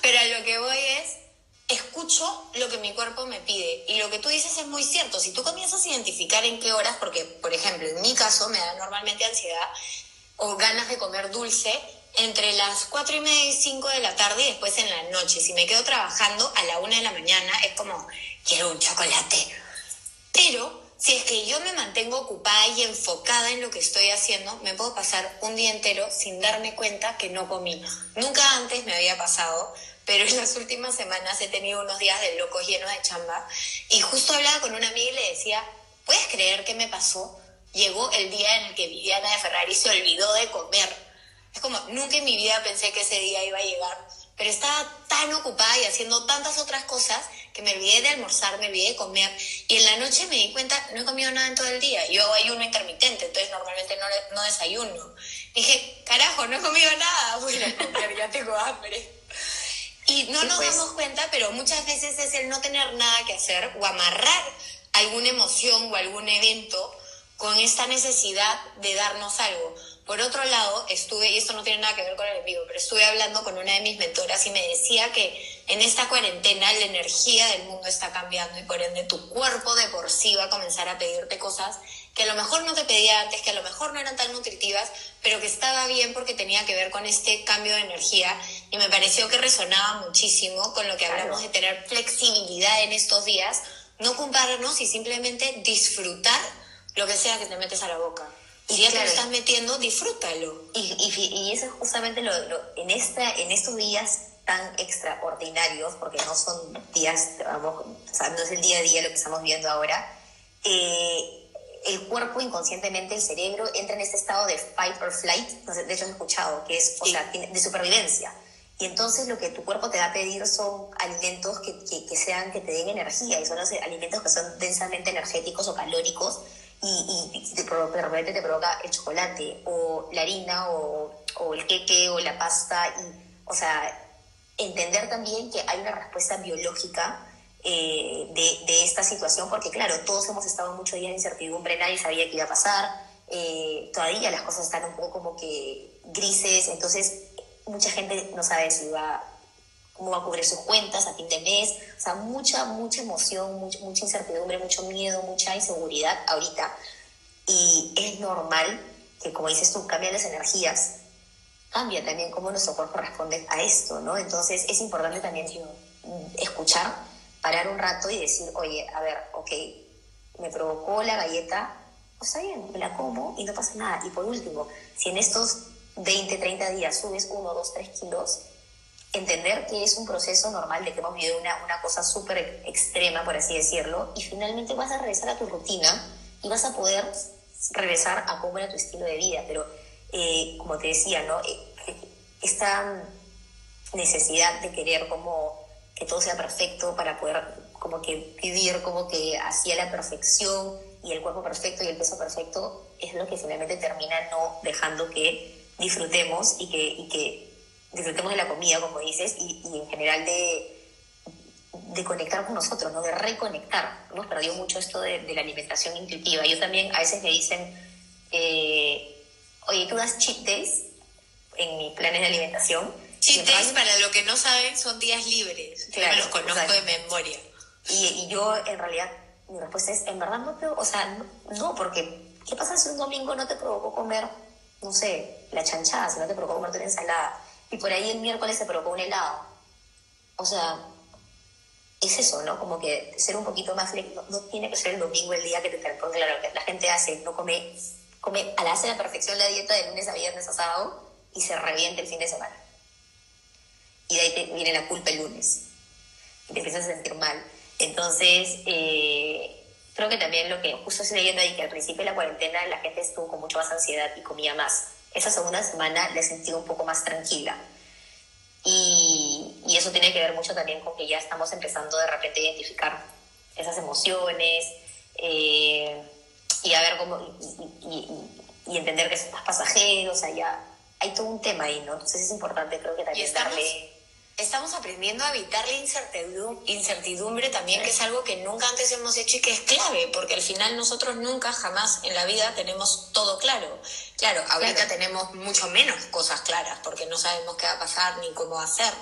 pero a lo que voy es, escucho lo que mi cuerpo me pide. Y lo que tú dices es muy cierto. Si tú comienzas a identificar en qué horas, porque, por ejemplo, en mi caso me da normalmente ansiedad o ganas de comer dulce entre las 4 y media y 5 de la tarde y después en la noche. Si me quedo trabajando a la 1 de la mañana, es como, quiero un chocolate. Pero si es que yo me mantengo ocupada y enfocada en lo que estoy haciendo, me puedo pasar un día entero sin darme cuenta que no comí. Nunca antes me había pasado, pero en las últimas semanas he tenido unos días de locos llenos de chamba. Y justo hablaba con una amiga y le decía, ¿puedes creer qué me pasó? Llegó el día en el que Viviana de Ferrari se olvidó de comer. Es como, nunca en mi vida pensé que ese día iba a llegar, pero estaba tan ocupada y haciendo tantas otras cosas que me olvidé de almorzar, me olvidé de comer. Y en la noche me di cuenta, no he comido nada en todo el día. Yo hago ayuno intermitente, entonces normalmente no, no desayuno. Dije, carajo, no he comido nada, (laughs) voy a comer, ya tengo hambre. Y no nos pues. damos cuenta, pero muchas veces es el no tener nada que hacer o amarrar alguna emoción o algún evento con esta necesidad de darnos algo. Por otro lado, estuve, y esto no tiene nada que ver con el envío, pero estuve hablando con una de mis mentoras y me decía que en esta cuarentena la energía del mundo está cambiando y por ende tu cuerpo de por sí va a comenzar a pedirte cosas que a lo mejor no te pedía antes, que a lo mejor no eran tan nutritivas, pero que estaba bien porque tenía que ver con este cambio de energía y me pareció que resonaba muchísimo con lo que hablamos de tener flexibilidad en estos días, no compararnos y simplemente disfrutar lo que sea que te metes a la boca. Y si ya te lo estás metiendo, disfrútalo. Y, y, eso es justamente lo, en, esta, en estos días tan extraordinarios, porque no son días, vamos, o sea, no es el día a día lo que estamos viendo ahora, eh, el cuerpo inconscientemente, el cerebro, entra en este estado de fight or flight, de hecho he escuchado, que es, o sea, de supervivencia. Y entonces lo que tu cuerpo te va a pedir son alimentos que, que, que sean, que te den energía, y son los alimentos que son densamente energéticos o calóricos, y, y te, provoca, te provoca el chocolate o la harina o, o el queque o la pasta. Y, o sea, entender también que hay una respuesta biológica eh, de, de, esta situación, porque claro, todos hemos estado muchos días de incertidumbre, nadie sabía qué iba a pasar, eh, todavía las cosas están un poco como que grises, entonces mucha gente no sabe si va cómo va a cubrir sus cuentas a fin de mes, o sea, mucha, mucha emoción, mucha, mucha incertidumbre, mucho miedo, mucha inseguridad ahorita. Y es normal que, como dices tú, cambian las energías, cambia también cómo nuestro cuerpo responde a esto, ¿no? Entonces es importante también escuchar, parar un rato y decir, oye, a ver, ok, me provocó la galleta, pues está bien, me la como y no pasa nada. Y por último, si en estos 20, 30 días subes 1, 2, 3 kilos, entender que es un proceso normal de que hemos vivido una, una cosa súper extrema, por así decirlo, y finalmente vas a regresar a tu rutina y vas a poder regresar a cómo era tu estilo de vida. Pero, eh, como te decía, ¿no? Eh, esta necesidad de querer como que todo sea perfecto para poder como que vivir como que hacia la perfección y el cuerpo perfecto y el peso perfecto es lo que finalmente termina no dejando que disfrutemos y que, y que disfrutemos de la comida, como dices, y, y en general de, de conectar con nosotros, ¿no? de reconectar. Hemos perdido mucho esto de, de la alimentación intuitiva. Yo también, a veces me dicen, eh, oye, tú das cheat days en mis planes de alimentación. Cheat days, para lo que no saben, son días libres. Claro, Yo los conozco de memoria. Y, y, yo, en realidad, mi respuesta es, en verdad no o sea, no, no, porque ¿qué pasa si un domingo no te provocó comer, no sé, la chanchada, si no te provocó comer una ensalada? Y por ahí el miércoles se provocó un helado. O sea, es eso, ¿no? Como que ser un poquito más no, no tiene que ser el domingo el día que te porque claro, que la gente hace, no come, come, hace la perfección la dieta de lunes a viernes a sábado y se reviente el fin de semana. Y de ahí te viene la culpa el lunes. Y te empiezas a sentir mal. Entonces, eh, creo que también lo que justo estoy leyendo ahí, que al principio de la cuarentena la gente estuvo con mucha más ansiedad y comía más esa segunda semana la he sentido un poco más tranquila. Y, y, eso tiene que ver mucho también con que ya estamos empezando de repente a identificar esas emociones eh, y a ver cómo y, y, entender que es más pasajero, o sea, ya hay todo un tema ahí, ¿no? Entonces es importante, creo que también darle estamos aprendiendo a evitar la incertidumbre, también, que es algo que nunca antes hemos hecho y que es clave, porque al final nosotros nunca, jamás en la vida tenemos todo claro. Claro, ahorita tenemos mucho menos cosas claras, porque no sabemos qué va a pasar, ni cómo hacer,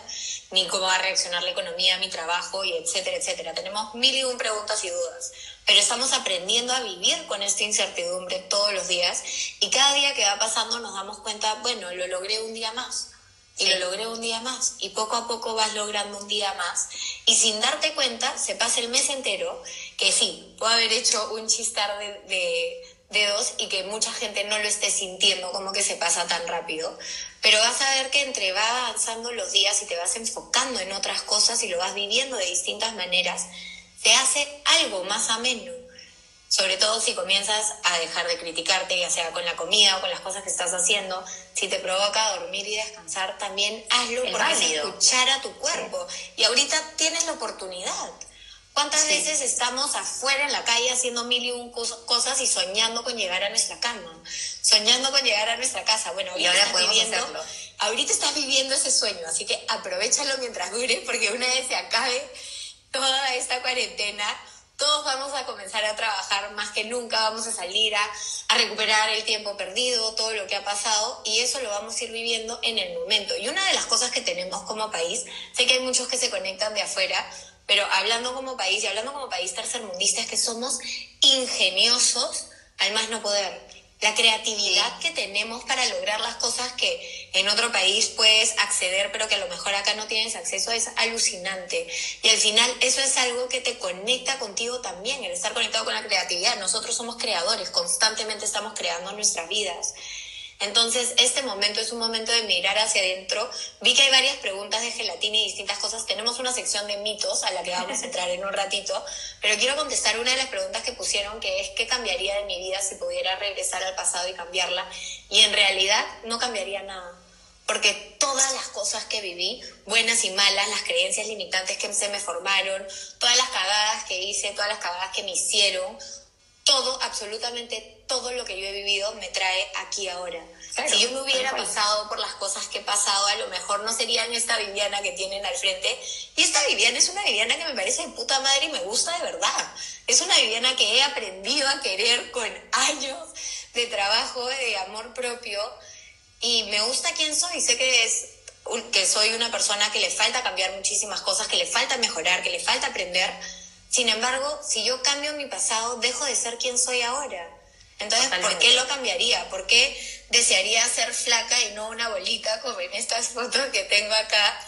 ni cómo va a reaccionar la economía, mi trabajo, y etcétera, etcétera. Tenemos mil y un preguntas y dudas, pero estamos aprendiendo a vivir con esta incertidumbre todos los días, y cada día que va pasando nos damos cuenta, bueno, lo logré un día más y lo logré un día más. Y poco a poco vas logrando un día más. Y sin darte cuenta se pasa el mes entero que sí, puedo haber hecho un chistar de, de dedos y que mucha gente no lo esté sintiendo como que se pasa tan rápido, pero vas a ver que entre va avanzando los días y te vas enfocando en otras cosas y lo vas viviendo de distintas maneras, te hace algo más ameno sobre todo si comienzas a dejar de criticarte, ya sea con la comida o con las cosas que estás haciendo. Si te provoca dormir y descansar, también hazlo por escuchar a tu cuerpo. Y ahorita tienes la oportunidad. ¿Cuántas veces estamos afuera en la calle haciendo mil y un cosas y soñando con llegar a nuestra cama? Soñando con llegar a nuestra casa. Bueno, ahorita, ahora estás viviendo, ahorita estás viviendo ese sueño, así que aprovechalo mientras dure, porque una vez se acabe toda esta cuarentena, todos vamos a comenzar a trabajar más que nunca, vamos a salir a, recuperar el tiempo perdido, todo lo que ha pasado, y eso lo vamos a ir viviendo en el momento. Y una de las cosas que tenemos como país, sé que hay muchos que se conectan de afuera, pero hablando como país y hablando como país tercermundista, es que somos ingeniosos al más no poder la creatividad que tenemos para lograr las cosas que en otro país puedes acceder, pero que a lo mejor acá no tienes acceso, es alucinante. Y al final eso es algo que te conecta contigo también, el estar conectado con la creatividad. Nosotros somos creadores, constantemente estamos creando nuestras vidas. Entonces, este momento es un momento de mirar hacia adentro. Vi que hay varias preguntas de gelatina y distintas cosas. Tenemos una sección de mitos a la que vamos a entrar en un ratito, pero quiero contestar una de las preguntas que pusieron, que es ¿qué cambiaría de mi vida si pudiera regresar al pasado y cambiarla? Y en realidad no cambiaría nada, porque todas las cosas que viví, buenas y malas, las creencias limitantes que se me formaron, todas las cagadas que hice, todas las cagadas que me hicieron, todo, absolutamente todo lo que yo he vivido me trae aquí ahora. si yo me hubiera pasado por las cosas que he pasado, a lo mejor no serían esta Viviana que tienen al frente. Y esta Viviana es una Viviana que me parece de puta madre y me gusta de verdad. Es una Viviana que he aprendido a querer con (laughs) años de trabajo, de amor propio. Y me gusta quién soy. Sé que es que soy una persona que le falta cambiar muchísimas cosas, que le falta mejorar, que le falta aprender sin embargo, si yo cambio mi pasado, dejo de ser quien soy ahora. Entonces, ¿por qué lo cambiaría? ¿Por qué desearía ser flaca y no una bolita como en estas fotos que tengo acá?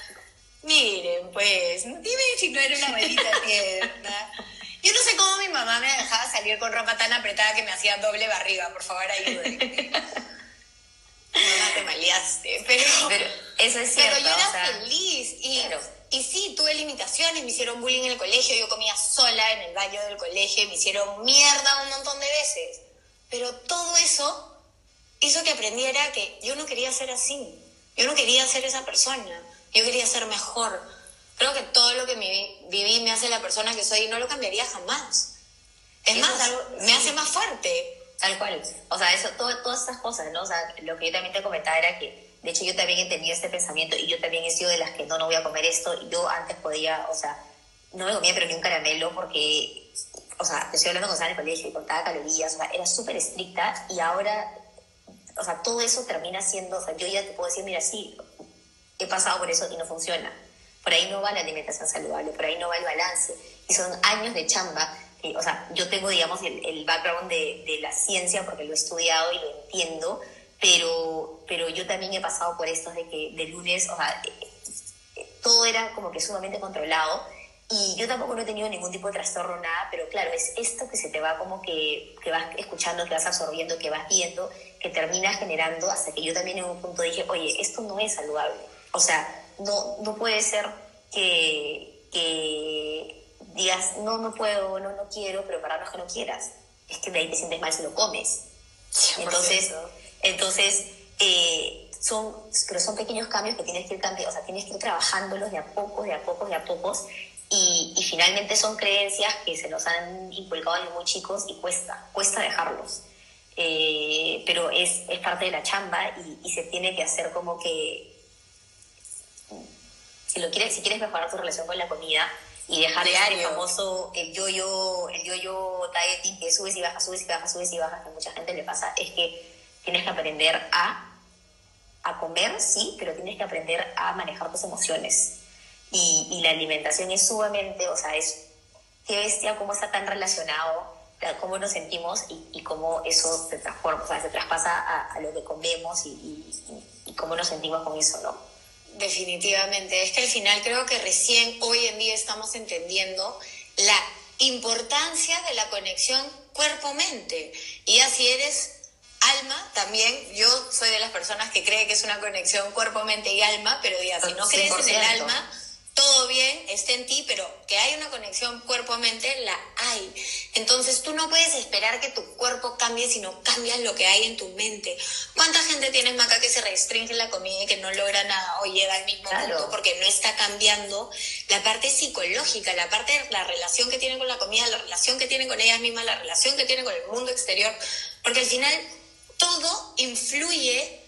Miren, pues, dime si no era una bolita (laughs) tierna. Yo no sé cómo mi mamá me dejaba salir con ropa tan apretada que me hacía doble barriga. Por favor, ayúdenme. mamá, te maleaste. Pero, eso es cierto. Pero yo era feliz. Y, y sí, tuve limitaciones, me hicieron bullying en el colegio, yo comía sola en el baño del colegio, me hicieron mierda un montón de veces. Pero todo eso hizo que aprendiera que yo no quería ser así, yo no quería ser esa persona, yo quería ser mejor. Creo que todo lo que viví me hace la persona que soy y no lo cambiaría jamás. Es más, me hace más fuerte. Tal cual. O sea, eso, todas esas cosas, ¿no? O sea, lo que yo también te comentaba era que de hecho, yo también he tenido este pensamiento y yo también he sido de las que no, no voy a comer esto. Yo antes podía, o sea, no me comía pero ni un caramelo porque, o sea, te estoy hablando con en el colegio y contaba calorías, o sea, era súper estricta y ahora, o sea, todo eso termina siendo, o sea, yo ya te puedo decir, mira, sí, he pasado por eso y no funciona. Por ahí no va la alimentación saludable, por ahí no va el balance. Y son años de chamba. O sea, yo tengo, digamos, el, el background de, de la ciencia porque lo he estudiado y lo entiendo, pero, pero yo también he pasado por estos de que de lunes, o sea, todo era como que sumamente controlado y yo tampoco no he tenido ningún tipo de trastorno, nada, pero claro, es esto que se te va como que, que vas escuchando, que vas absorbiendo, que vas viendo, que termina generando hasta que yo también en un punto dije, oye, esto no es saludable. O sea, no, no puede ser que, que digas, no, no puedo, no, no quiero, pero para no es que no quieras. Es que de ahí te sientes mal si lo comes. Entonces, entonces, eh, son, pero son pequeños cambios que tienes que ir cambiando, o sea, tienes que ir trabajándolos de a pocos, de a pocos, de a pocos, y, y, finalmente son creencias que se nos han inculcado desde muy chicos y cuesta, cuesta dejarlos. eh, pero es, es parte de la chamba y, y se tiene que hacer como que si lo quieres, si quieres mejorar tu relación con la comida y dejar el famoso el yo-yo, el yo-yo dieting que subes y bajas, subes y bajas, subes y bajas, que a mucha gente le pasa, es que tienes que aprender a, a comer, sí, pero tienes que aprender a manejar tus emociones. Y, la alimentación es sumamente, o sea, es qué bestia cómo está tan relacionado, cómo nos sentimos y, y cómo eso se transforma, o sea, se traspasa a, a lo que comemos y, y, y cómo nos sentimos con eso, ¿no? Definitivamente, es que al final creo que recién hoy en día estamos entendiendo la importancia de la conexión cuerpo-mente. Y así eres alma, también yo soy de las personas que cree que es una conexión cuerpo-mente y alma, pero diga, si no crees en el alma, todo bien, está en ti, pero que hay una conexión cuerpo-mente, la hay. Entonces tú no puedes esperar que tu cuerpo cambie si no cambias lo que hay en tu mente. ¿Cuánta gente tienes, Maca, que se restringe la comida y que no logra nada o llega al mismo punto porque no está cambiando la parte psicológica, la parte de la relación que tienen con la comida, la relación que tienen con ellas mismas, la relación que tienen con el mundo exterior? Porque al final todo influye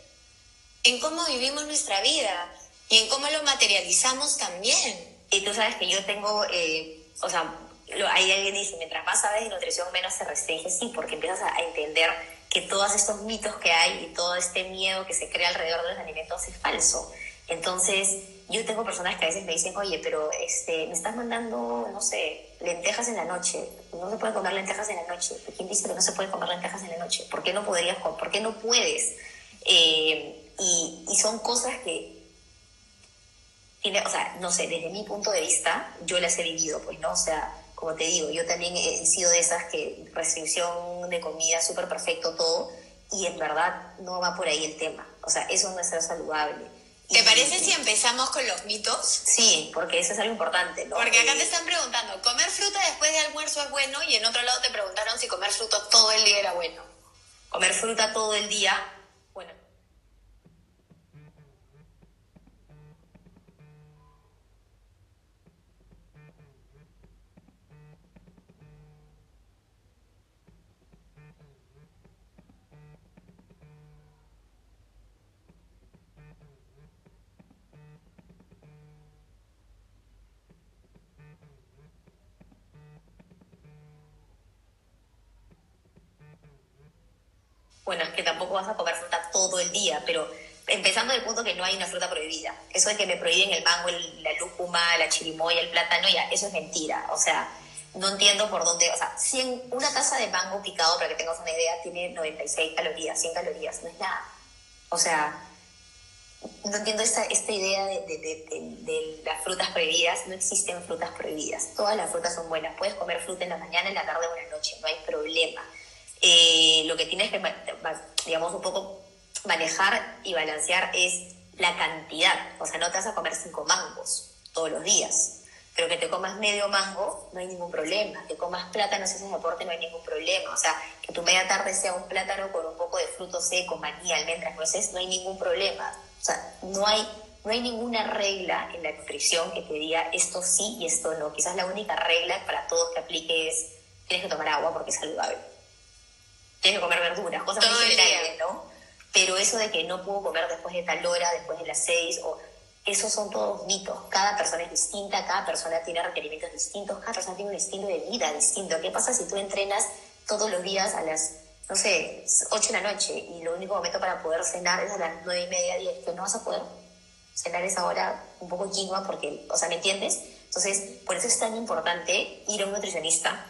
en cómo vivimos nuestra vida y en cómo lo materializamos también. Y tú sabes que yo tengo, eh, o sea, lo, ahí alguien dice, mientras más sabes de nutrición, menos se restringe, sí, porque empiezas a, entender que todos estos mitos que hay y todo este miedo que se crea alrededor de los alimentos es falso. Entonces, yo tengo personas que a veces me dicen, oye, pero este, me estás mandando, no sé, lentejas en la noche. No se puede comer lentejas en la noche. ¿Quién dice que no se puede comer lentejas en la noche? ¿Por qué no podrías, por qué no puedes? Eh, y, y son cosas que o sea, no sé, desde mi punto de vista, yo las he vivido, pues, ¿no? O sea, como te digo, yo también he sido de esas que restricción de comida, súper perfecto todo, y en verdad no va por ahí el tema. O sea, eso no es ser saludable. ¿Te parece si empezamos con los mitos? Sí, porque eso es algo importante, ¿no? Porque acá te están preguntando, ¿comer fruta después de almuerzo es bueno? Y en otro lado te preguntaron si comer fruta todo el día era bueno. Comer fruta todo el día bueno, es que tampoco vas a comer fruta todo el día, pero empezando del punto que no hay una fruta prohibida. Eso de que me prohíben el mango, la lúcuma, la chirimoya, el plátano, ya, eso es mentira. O sea, no entiendo por dónde, o sea, 100, una taza de mango picado, para que tengas una idea, tiene 96 calorías, 100 calorías, no es nada. O sea, no entiendo esta, esta idea de, de, las frutas prohibidas, no existen frutas prohibidas, todas las frutas son buenas, puedes comer fruta en la mañana, en la tarde o en la noche, no hay problema. Eh, lo que tienes que, digamos, un poco manejar y balancear es la cantidad. O sea, no te vas a comer cinco mangos todos los días. Pero que te comas medio mango, no hay ningún problema. Que comas plátano si haces deporte, no hay ningún problema. O sea, que tu media tarde sea un plátano con un poco de fruto seco, maní, almendras, nueces, no hay ningún problema. O sea, no hay, no hay ninguna regla en la nutrición que te diga esto sí y esto no. Quizás la única regla para todos que aplique es tienes que tomar agua porque es saludable tienes que comer verduras, cosas muy generales, ¿no? Pero eso de que no puedo comer después de tal hora, después de las seis, o esos son todos mitos. Cada persona es distinta, cada persona tiene requerimientos distintos, cada persona tiene un estilo de vida distinto. ¿Qué pasa si tú entrenas todos los días a las, no sé, 8 de la noche y lo único momento para poder cenar es a las nueve y media, 10? Que no vas a poder cenar esa hora un poco quinoa porque, o sea, ¿me entiendes? Entonces, por eso es tan importante ir a un nutricionista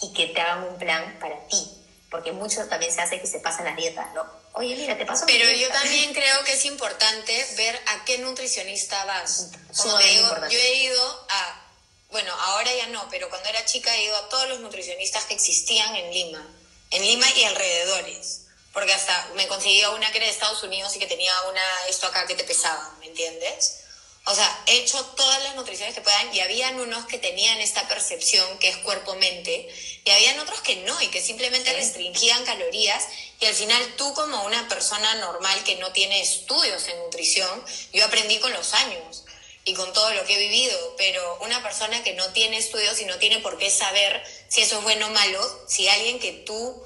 y que te hagan un plan para ti, porque mucho también se hace que se pasan las dietas, ¿no? Oye, mira, te paso Pero yo también (laughs) creo que es importante ver a qué nutricionista vas. Como te digo, yo he ido a, bueno, ahora ya no, pero cuando era chica he ido a todos los nutricionistas que existían en Lima, en Lima y alrededores. Porque hasta me conseguía una que era de Estados Unidos y que tenía una, esto acá que te pesaba, ¿me entiendes? O sea, he hecho todas las nutriciones que puedan y habían unos que tenían esta percepción que es cuerpo-mente y habían otros que no y que simplemente restringían calorías y al final tú como una persona normal que no tiene estudios en nutrición, yo aprendí con los años y con todo lo que he vivido, pero una persona que no tiene estudios y no tiene por qué saber si eso es bueno o malo, si alguien que tú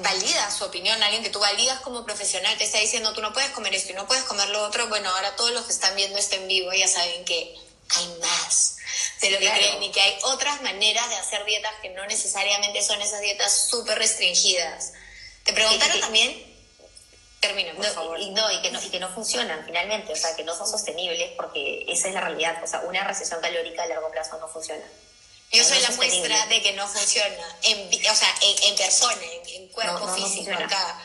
valida su opinión, alguien que tú validas como profesional te está diciendo tú no puedes comer esto y no puedes comer lo otro, bueno, ahora todos los que están viendo este en vivo ya saben que hay más de lo que creen y que hay otras maneras de hacer dietas que no necesariamente son esas dietas súper restringidas. Te preguntaron también Termina, por favor. Y, no, y, que no, y que no funcionan finalmente, o sea, que no son sostenibles porque esa es la realidad. O sea, una recesión calórica a largo plazo no funciona. Yo soy la muestra de que no funciona, en, o sea, en, persona, en, cuerpo físico, acá.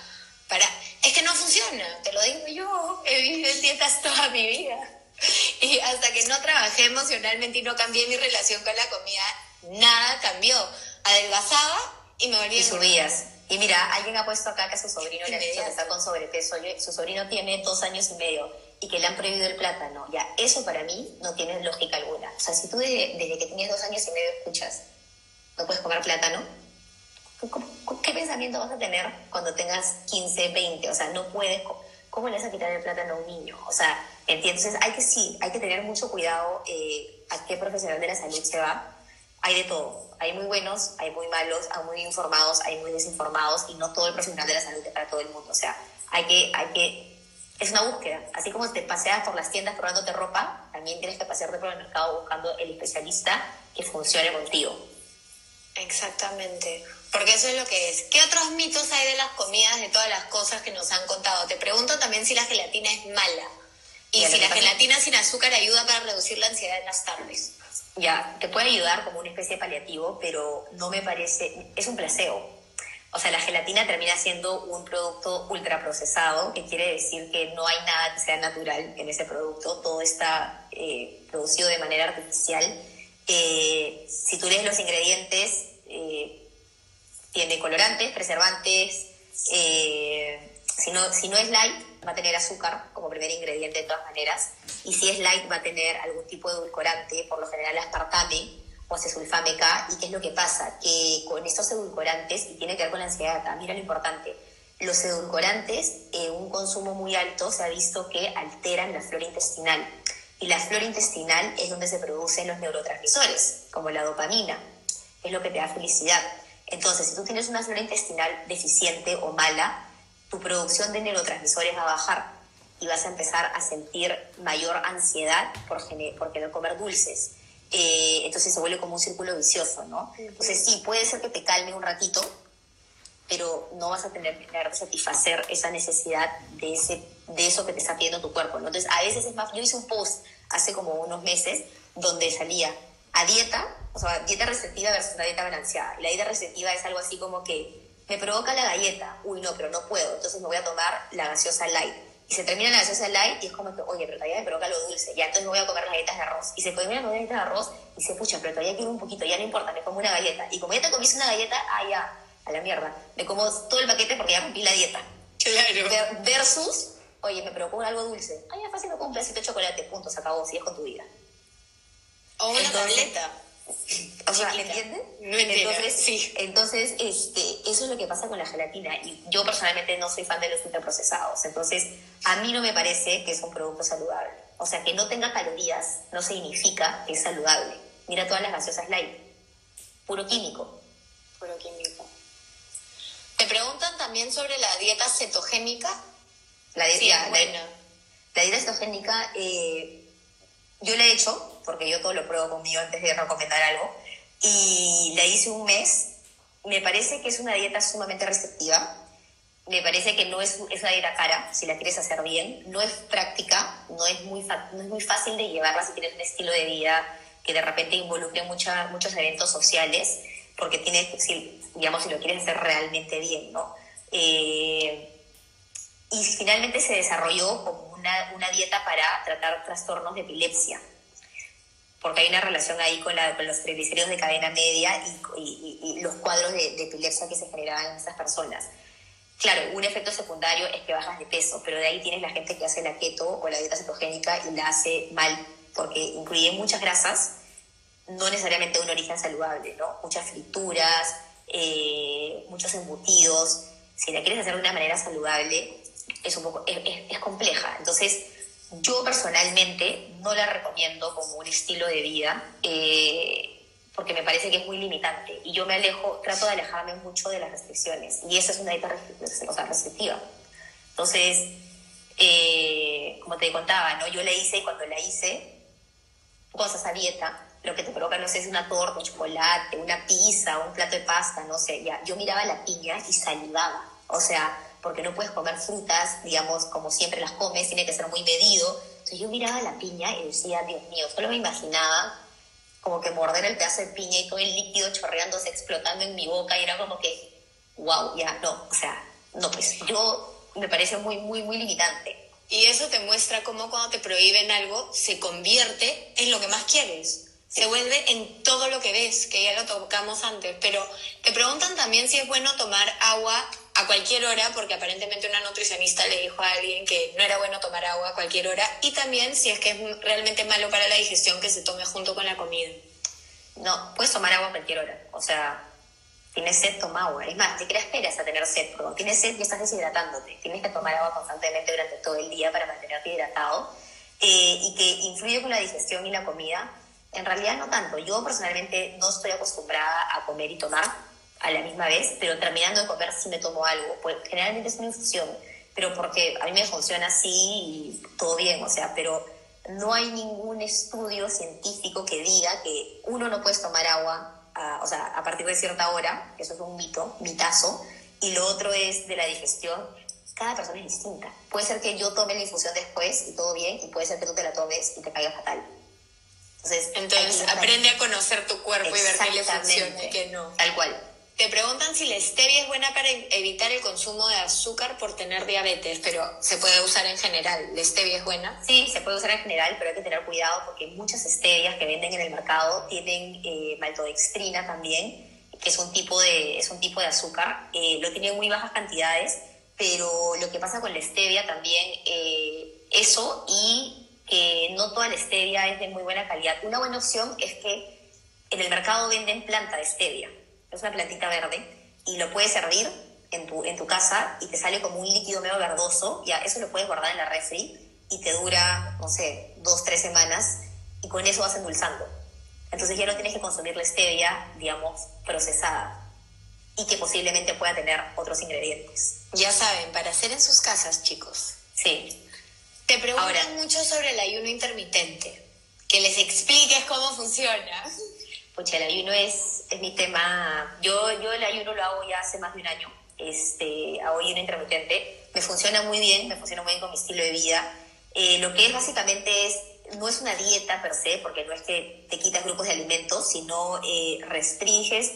Para, es que no funciona, te lo digo yo, he vivido en dietas toda mi vida. (laughs) Y hasta que no trabajé emocionalmente y no cambié mi relación con la comida, nada cambió. Adelgazaba y me volví Y subías. Y mira, alguien ha puesto acá que a su sobrino le ha dicho que está con sobrepeso. su sobrino tiene dos años y medio y que le han prohibido el plátano. Ya, eso para mí no tiene lógica alguna. O sea, si tú desde, que tenías dos años y medio escuchas, no puedes comer plátano, ¿qué pensamiento vas a tener cuando tengas 15, 20? O sea, no puedes. ¿Cómo le vas a quitar el plátano a un niño? O sea, entonces hay que sí, hay que tener mucho cuidado eh, a qué profesional de la salud se va. Hay de todo hay muy buenos, hay muy malos, hay muy informados, hay muy desinformados y no todo el profesional de la salud es para todo el mundo. O sea, hay que, hay que, es una búsqueda. Así como te paseas por las tiendas probándote ropa, también tienes que pasearte por el mercado buscando el especialista que funcione contigo. Exactamente. Porque eso es lo que es. ¿Qué otros mitos hay de las comidas, de todas las cosas que nos han contado? Te pregunto también si la gelatina es mala. Y, si la gelatina sin azúcar ayuda para reducir la ansiedad en las tardes ya te puede ayudar como una especie de paliativo, pero no me parece, es un placebo. O sea, la gelatina termina siendo un producto ultraprocesado, que quiere decir que no hay nada que sea natural en ese producto, todo está eh, producido de manera artificial. Eh, si tú lees los ingredientes, eh, tiene colorantes, preservantes, si, no, si no es light, va a tener azúcar como primer ingrediente de todas maneras. Y si es light, va a tener algún tipo de edulcorante, por lo general aspartame o acesulfame K. ¿Y qué es lo que pasa? Que con estos edulcorantes, y tiene que ver con la ansiedad, mira lo importante, los edulcorantes, en un consumo muy alto, se ha visto que alteran la flora intestinal. Y la flora intestinal es donde se producen los neurotransmisores, como la dopamina, es lo que te da felicidad. Entonces, si tú tienes una flora intestinal deficiente o mala, tu producción de neurotransmisores va a bajar y vas a empezar a sentir mayor ansiedad por, por querer comer dulces. Eh, entonces se vuelve como un círculo vicioso, ¿no? Entonces sí, puede ser que te calme un ratito, pero no vas a tener que satisfacer esa necesidad de, ese, de eso que te está pidiendo tu cuerpo, ¿no? Entonces a veces es más, yo hice un post hace como unos meses donde salía a dieta, o sea, dieta restrictiva versus una dieta balanceada. Y la dieta restrictiva es algo así como que me provoca la galleta, uy no, pero no puedo, entonces me voy a tomar la gaseosa light. Y se termina la gaseosa light y es como que, oye, pero todavía me provoca lo dulce, ya entonces me voy a comer las galletas de arroz. Y se termina las galletas de arroz y se pucha, pero todavía quiero un poquito, ya no importa, me como una galleta. Y como ya te comiste una galleta, ah, ya, a la mierda, me como todo el paquete porque ya rompí la dieta. Claro. Versus, oye, me provoca algo dulce, ah, ya fácil, me como un pedacito de chocolate, punto, se acabó, sigues con tu vida. O una tableta. O sea, ¿me entiendes? No entonces, sí. entonces este, eso es lo que pasa con la gelatina. Y yo personalmente no soy fan de los ultraprocesados. Entonces, a mí no me parece que es un producto saludable. O sea, que no tenga calorías no significa que es saludable. Mira todas las gaseosas light. Puro químico. Puro químico. Te preguntan también sobre la dieta cetogénica. La dieta, buena. La, dieta cetogénica, eh, yo la he hecho, porque yo todo lo pruebo conmigo antes de recomendar algo, y la hice un mes. Me parece que es una dieta sumamente receptiva. Me parece que no es, es una dieta cara, si la quieres hacer bien. No es práctica, no es muy, no es muy fácil de llevarla si tienes un estilo de vida que de repente involucre mucha, muchos eventos sociales, porque tienes, si, digamos, si lo quieres hacer realmente bien, ¿no? Eh, y finalmente se desarrolló como una, una, dieta para tratar trastornos de epilepsia porque hay una relación ahí con, la, con los triglicéridos de cadena media y, los cuadros de, epilepsia que se generaban en esas personas. Claro, un efecto secundario es que bajas de peso, pero de ahí tienes la gente que hace la keto o la dieta cetogénica y la hace mal, porque incluye muchas grasas, no necesariamente de un origen saludable, ¿no? Muchas frituras, eh, muchos embutidos. Si la quieres hacer de una manera saludable, es un poco, es, es compleja. Entonces, yo personalmente no la recomiendo como un estilo de vida, eh, porque me parece que es muy limitante. Y yo me alejo, trato de alejarme mucho de las restricciones. Y esa es una dieta o sea, restrictiva. Entonces, eh, como te contaba, ¿no? yo la hice y cuando la hice, cosas a dieta, lo que te provoca, no sé, es una torta, chocolate, una pizza, un plato de pasta, no sé, ya. Yo miraba la piña y salivaba. O sea, porque no puedes comer frutas, digamos, como siempre las comes, tiene que ser muy medido. Entonces yo miraba la piña y decía, Dios mío, solo me imaginaba como que morder el pedazo de piña y todo el líquido chorreándose, explotando en mi boca y era como que, wow, ya, no, o sea, no, pues yo me parece muy, muy, muy limitante. Y eso te muestra cómo cuando te prohíben algo se convierte en lo que más quieres. Se vuelve en todo lo que ves, que ya lo tocamos antes. Pero te preguntan también si es bueno tomar agua a cualquier hora, porque aparentemente una nutricionista le dijo a alguien que no era bueno tomar agua a cualquier hora, y también si es que es realmente malo para la digestión que se tome junto con la comida. No, puedes tomar agua a cualquier hora. O sea, tienes sed, toma agua. Es más, ni siquiera esperas a tener sed, porque tienes sed y estás deshidratándote. Tienes que tomar agua constantemente durante todo el día para mantenerte hidratado. Eh, y que influye con la digestión y la comida. En realidad no tanto. Yo personalmente no estoy acostumbrada a comer y tomar a la misma vez, pero terminando de comer sí me tomo algo. Pues generalmente es una infusión, pero porque a mí me funciona así y todo bien, o sea, pero no hay ningún estudio científico que diga que uno no puede tomar agua, o sea, a partir de cierta hora, eso es un mito, mitazo, y lo otro es de la digestión. Cada persona es distinta. Puede ser que yo tome la infusión después y todo bien, y puede ser que tú te la tomes y te caiga fatal. Entonces, Entonces aprende a conocer tu cuerpo y ver qué le funciona y qué no. Tal cual. Te preguntan si la stevia es buena para evitar el consumo de azúcar por tener diabetes, pero se puede usar en general. ¿La stevia es buena? Sí, se puede usar en general, pero hay que tener cuidado porque muchas stevias que venden en el mercado tienen eh, maltodextrina también, que es un tipo de, es un tipo de azúcar. Eh, lo tienen muy bajas cantidades, pero lo que pasa con la stevia también, eh, eso y que no toda la stevia es de muy buena calidad. Una buena opción es que en el mercado venden planta de stevia es una plantita verde, y lo puedes hervir en tu, en tu casa y te sale como un líquido medio verdoso, ya eso lo puedes guardar en la refri y te dura, no sé, dos, tres semanas y con eso vas endulzando. Entonces ya no tienes que consumir la stevia, digamos, procesada y que posiblemente pueda tener otros ingredientes. Ya saben, para hacer en sus casas, chicos. Sí. Te preguntan mucho sobre el ayuno intermitente. Que les expliques cómo funciona pucha, el ayuno es, es mi tema. Yo, yo el ayuno lo hago ya hace más de un año. Este, hago ayuno intermitente. Me funciona muy bien, me funciona muy bien con mi estilo de vida. Eh, lo que es básicamente es, no es una dieta per se, porque no es que te quitas grupos de alimentos, sino eh, restringes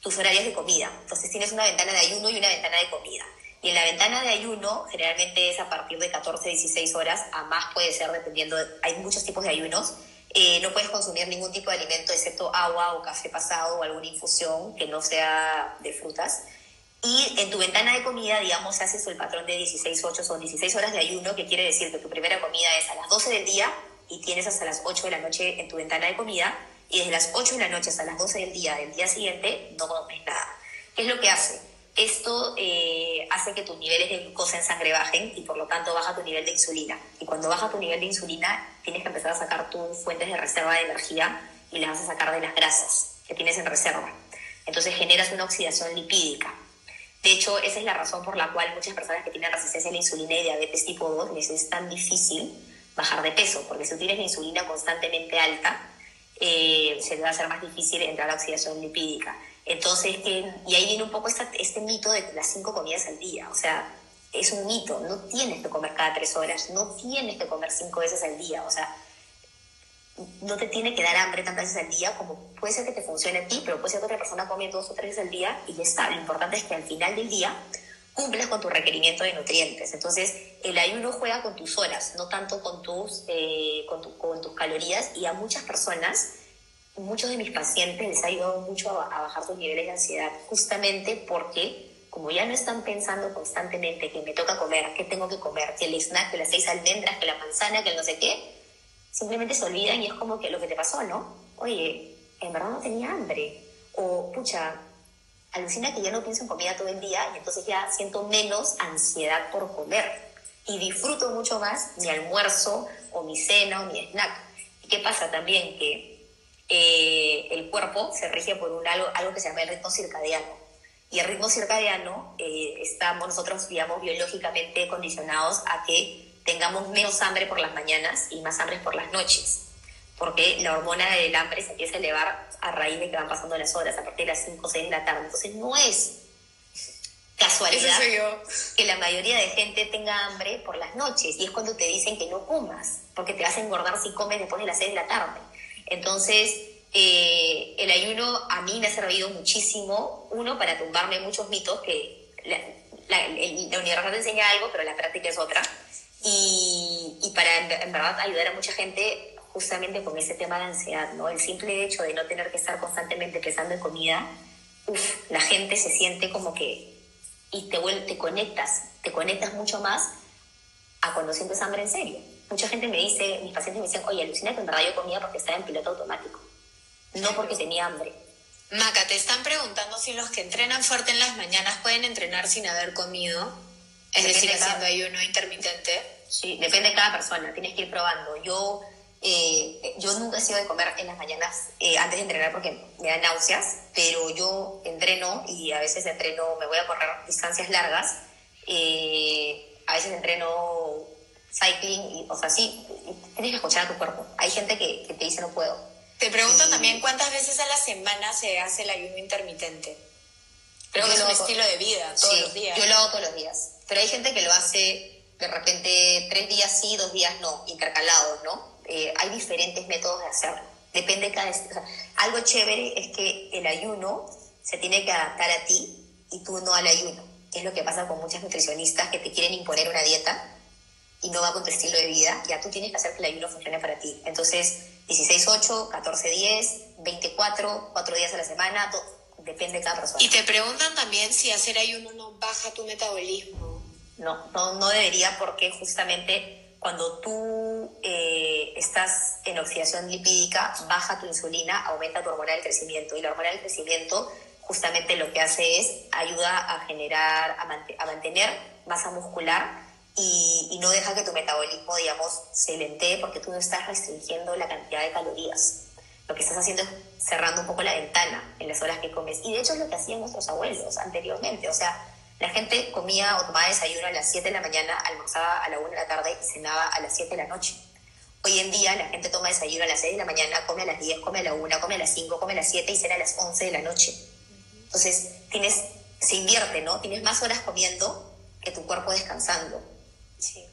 tus horarios de comida. Entonces tienes una ventana de ayuno y una ventana de comida. Y en la ventana de ayuno generalmente es a partir de 14, 16 horas, a más puede ser dependiendo, hay muchos tipos de ayunos. Eh, no puedes consumir ningún tipo de alimento excepto agua o café pasado o alguna infusión que no sea de frutas. Y en tu ventana de comida, digamos, haces el patrón de 16-8, son 16 horas de ayuno, que quiere decir que tu primera comida es a las 12 del día y tienes hasta las 8 de la noche en tu ventana de comida, y desde las 8 de la noche hasta las 12 del día del día siguiente no comes nada. ¿Qué es lo que hace? Esto eh, hace que tus niveles de glucosa en sangre bajen y por lo tanto baja tu nivel de insulina. Y cuando baja tu nivel de insulina, tienes que empezar a sacar tus fuentes de reserva de energía y las vas a sacar de las grasas que tienes en reserva. Entonces generas una oxidación lipídica. De hecho, esa es la razón por la cual muchas personas que tienen resistencia a la insulina y diabetes tipo 2 les es tan difícil bajar de peso, porque si tienes la insulina constantemente alta, eh, se te va a hacer más difícil entrar a la oxidación lipídica. Entonces, y ahí viene un poco este mito de las cinco comidas al día. O sea, es un mito. No tienes que comer cada tres horas. No tienes que comer cinco veces al día. O sea, no te tiene que dar hambre tantas veces al día como puede ser que te funcione a ti, pero puede ser que otra persona come dos o tres veces al día y ya está. Lo importante es que al final del día cumplas con tu requerimiento de nutrientes. Entonces, el ayuno juega con tus horas, no tanto con tus, eh, con, con tus calorías y a muchas personas muchos de mis pacientes les ha ayudado mucho a, bajar sus niveles de ansiedad, justamente porque como ya no están pensando constantemente que me toca comer, que tengo que comer, que el snack, que las seis almendras, que la manzana, que el no sé qué, simplemente se olvidan y es como que lo que te pasó, ¿no? Oye, en verdad no tenía hambre. O, pucha, alucina que ya no pienso en comida todo el día y entonces ya siento menos ansiedad por comer. Y disfruto mucho más mi almuerzo o mi cena o mi snack. ¿Y qué pasa también? Que eh, el cuerpo se rige por un, algo, algo que se llama el ritmo circadiano. Y el ritmo circadiano, eh, estamos nosotros, digamos, biológicamente condicionados a que tengamos menos hambre por las mañanas y más hambre por las noches. Porque la hormona del hambre se empieza a elevar a raíz de que van pasando las horas, a partir de las 5 o 6 de la tarde. Entonces no es casualidad que la mayoría de gente tenga hambre por las noches y es cuando te dicen que no comas, porque te vas a engordar si comes después de las 6 de la tarde. Entonces, eh, el ayuno a mí me ha servido muchísimo, uno, para tumbarme muchos mitos, que la, la, universidad te enseña algo, pero la práctica es otra, y, y para en, verdad ayudar a mucha gente justamente con ese tema de ansiedad, ¿no? El simple hecho de no tener que estar constantemente pensando en comida, uf, la gente se siente como que, y te, te conectas, te conectas mucho más a cuando sientes hambre en serio mucha gente me dice, mis pacientes me dicen, oye, alucina que en verdad yo comía porque estaba en piloto automático, no porque tenía hambre. Maca, te están preguntando si los que entrenan fuerte en las mañanas pueden entrenar sin haber comido, es decir, haciendo ayuno intermitente. Sí, depende de cada persona, tienes que ir probando. Yo, eh, yo nunca he sido de comer en las mañanas eh, antes de entrenar porque me da náuseas, pero yo entreno y a veces entreno, me voy a correr distancias largas, eh, a veces entreno cycling, y, o sea, sí, tienes que escuchar a tu cuerpo. Hay gente que, te dice no puedo. Te pregunto también cuántas veces a la semana se hace el ayuno intermitente. Creo que es un estilo de vida, todos los días. Yo lo hago todos los días. Pero hay gente que lo hace de repente tres días sí, dos días no, intercalados, ¿no? Eh, hay diferentes métodos de hacerlo. Depende de cada... O sea, algo chévere es que el ayuno se tiene que adaptar a ti y tú no al ayuno. Es lo que pasa con muchas nutricionistas que te quieren imponer una dieta y no va con tu estilo de vida, ya tú tienes que hacer que el ayuno funcione para ti. Entonces, 16-8, 14-10, 24, 4 días a la semana, depende de cada persona. Y te preguntan también si hacer ayuno no baja tu metabolismo. No, no, no debería porque justamente cuando tú eh, estás en oxidación lipídica, baja tu insulina, aumenta tu hormona del crecimiento. Y la hormona del crecimiento justamente lo que hace es ayuda a generar, a, a mantener masa muscular y, no deja que tu metabolismo, digamos, se lentee porque tú no estás restringiendo la cantidad de calorías. Lo que estás haciendo es cerrando un poco la ventana en las horas que comes. Y de hecho es lo que hacían nuestros abuelos anteriormente. O sea, la gente comía o tomaba desayuno a las 7 de la mañana, almorzaba a la 1 de la tarde y cenaba a las 7 de la noche. Hoy en día la gente toma desayuno a las 6 de la mañana, come a las 10, come a la 1, come a las 5, come a las 7 y cena a las 11 de la noche. Entonces, tienes, se invierte, ¿no? Tienes más horas comiendo que tu cuerpo descansando. Sí.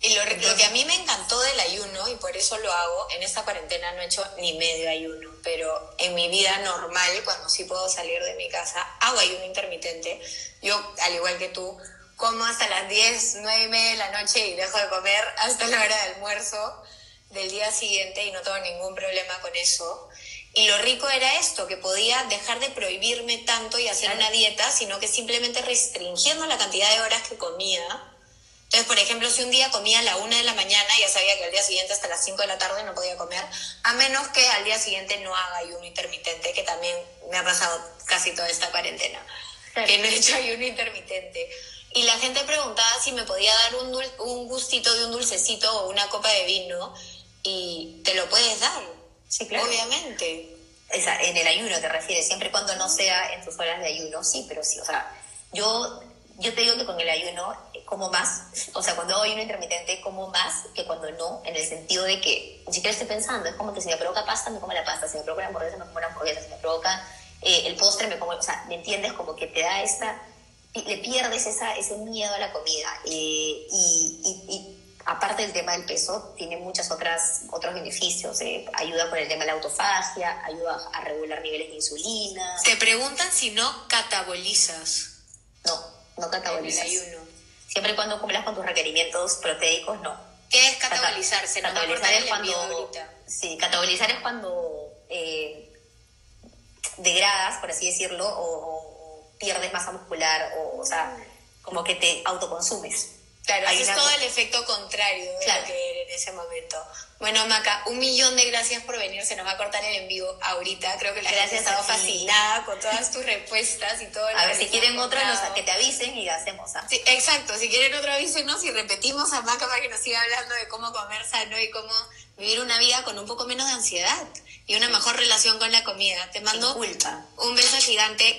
Y lo, lo, que a mí me encantó del ayuno, y por eso lo hago, en esta cuarentena no he hecho ni medio ayuno, pero en mi vida normal, cuando sí puedo salir de mi casa, hago ayuno intermitente. Yo, al igual que tú, como hasta las 10, 9 y media de la noche y dejo de comer hasta la hora de almuerzo del día siguiente y no tengo ningún problema con eso. Y lo rico era esto, que podía dejar de prohibirme tanto y hacer una dieta, sino que simplemente restringiendo la cantidad de horas que comía, entonces, por ejemplo, si un día comía a la una de la mañana, ya sabía que al día siguiente hasta las 5 de la tarde no podía comer, a menos que al día siguiente no haga ayuno intermitente, que también me ha pasado casi toda esta cuarentena, que no he hecho ayuno intermitente. Y la gente preguntaba si me podía dar un, un gustito de un dulcecito o una copa de vino, y te lo puedes dar. Sí, claro. Obviamente. Esa, en el ayuno te refieres, siempre y cuando no sea en tus horas de ayuno, sí, pero sí, o sea, yo yo te digo que con el ayuno como más, o sea, cuando hago ayuno intermitente como más que cuando no, en el sentido de que ni siquiera estoy pensando, es como que si me provoca pasta, me como la pasta, si me provoca la hamburguesa, me como la hamburguesa, si me provoca eh, el postre, me como, o sea, ¿me entiendes? Como que te da esta, le pierdes esa, ese miedo a la comida eh, y, y, y, aparte del tema del peso, tiene muchos otros beneficios, ayuda con el tema de la autofagia, ayuda a regular niveles de insulina. Te preguntan si no catabolizas. No no catabolizas. Siempre y cuando cumplas con tus requerimientos proteicos, no. ¿Qué es catabolizarse? Catabolizar es cuando... Sí, catabolizar es cuando eh, degradas, por así decirlo, o, pierdes masa muscular, o, o sea, como que te autoconsumes. Claro, es todo el efecto contrario de lo que era en ese momento. Bueno, Maca, un millón de gracias por venir. Se nos va a cortar el en vivo ahorita. Creo que la gente ha estado fascinada con todas tus respuestas y todo. A ver, si quieren otro, que te avisen y hacemos. ¿ah? Sí, exacto. Si quieren otro, avísenos y repetimos a Maca para que nos siga hablando de cómo comer sano y cómo vivir una vida con un poco menos de ansiedad y una mejor relación con la comida. Te mando culpa. un beso gigante.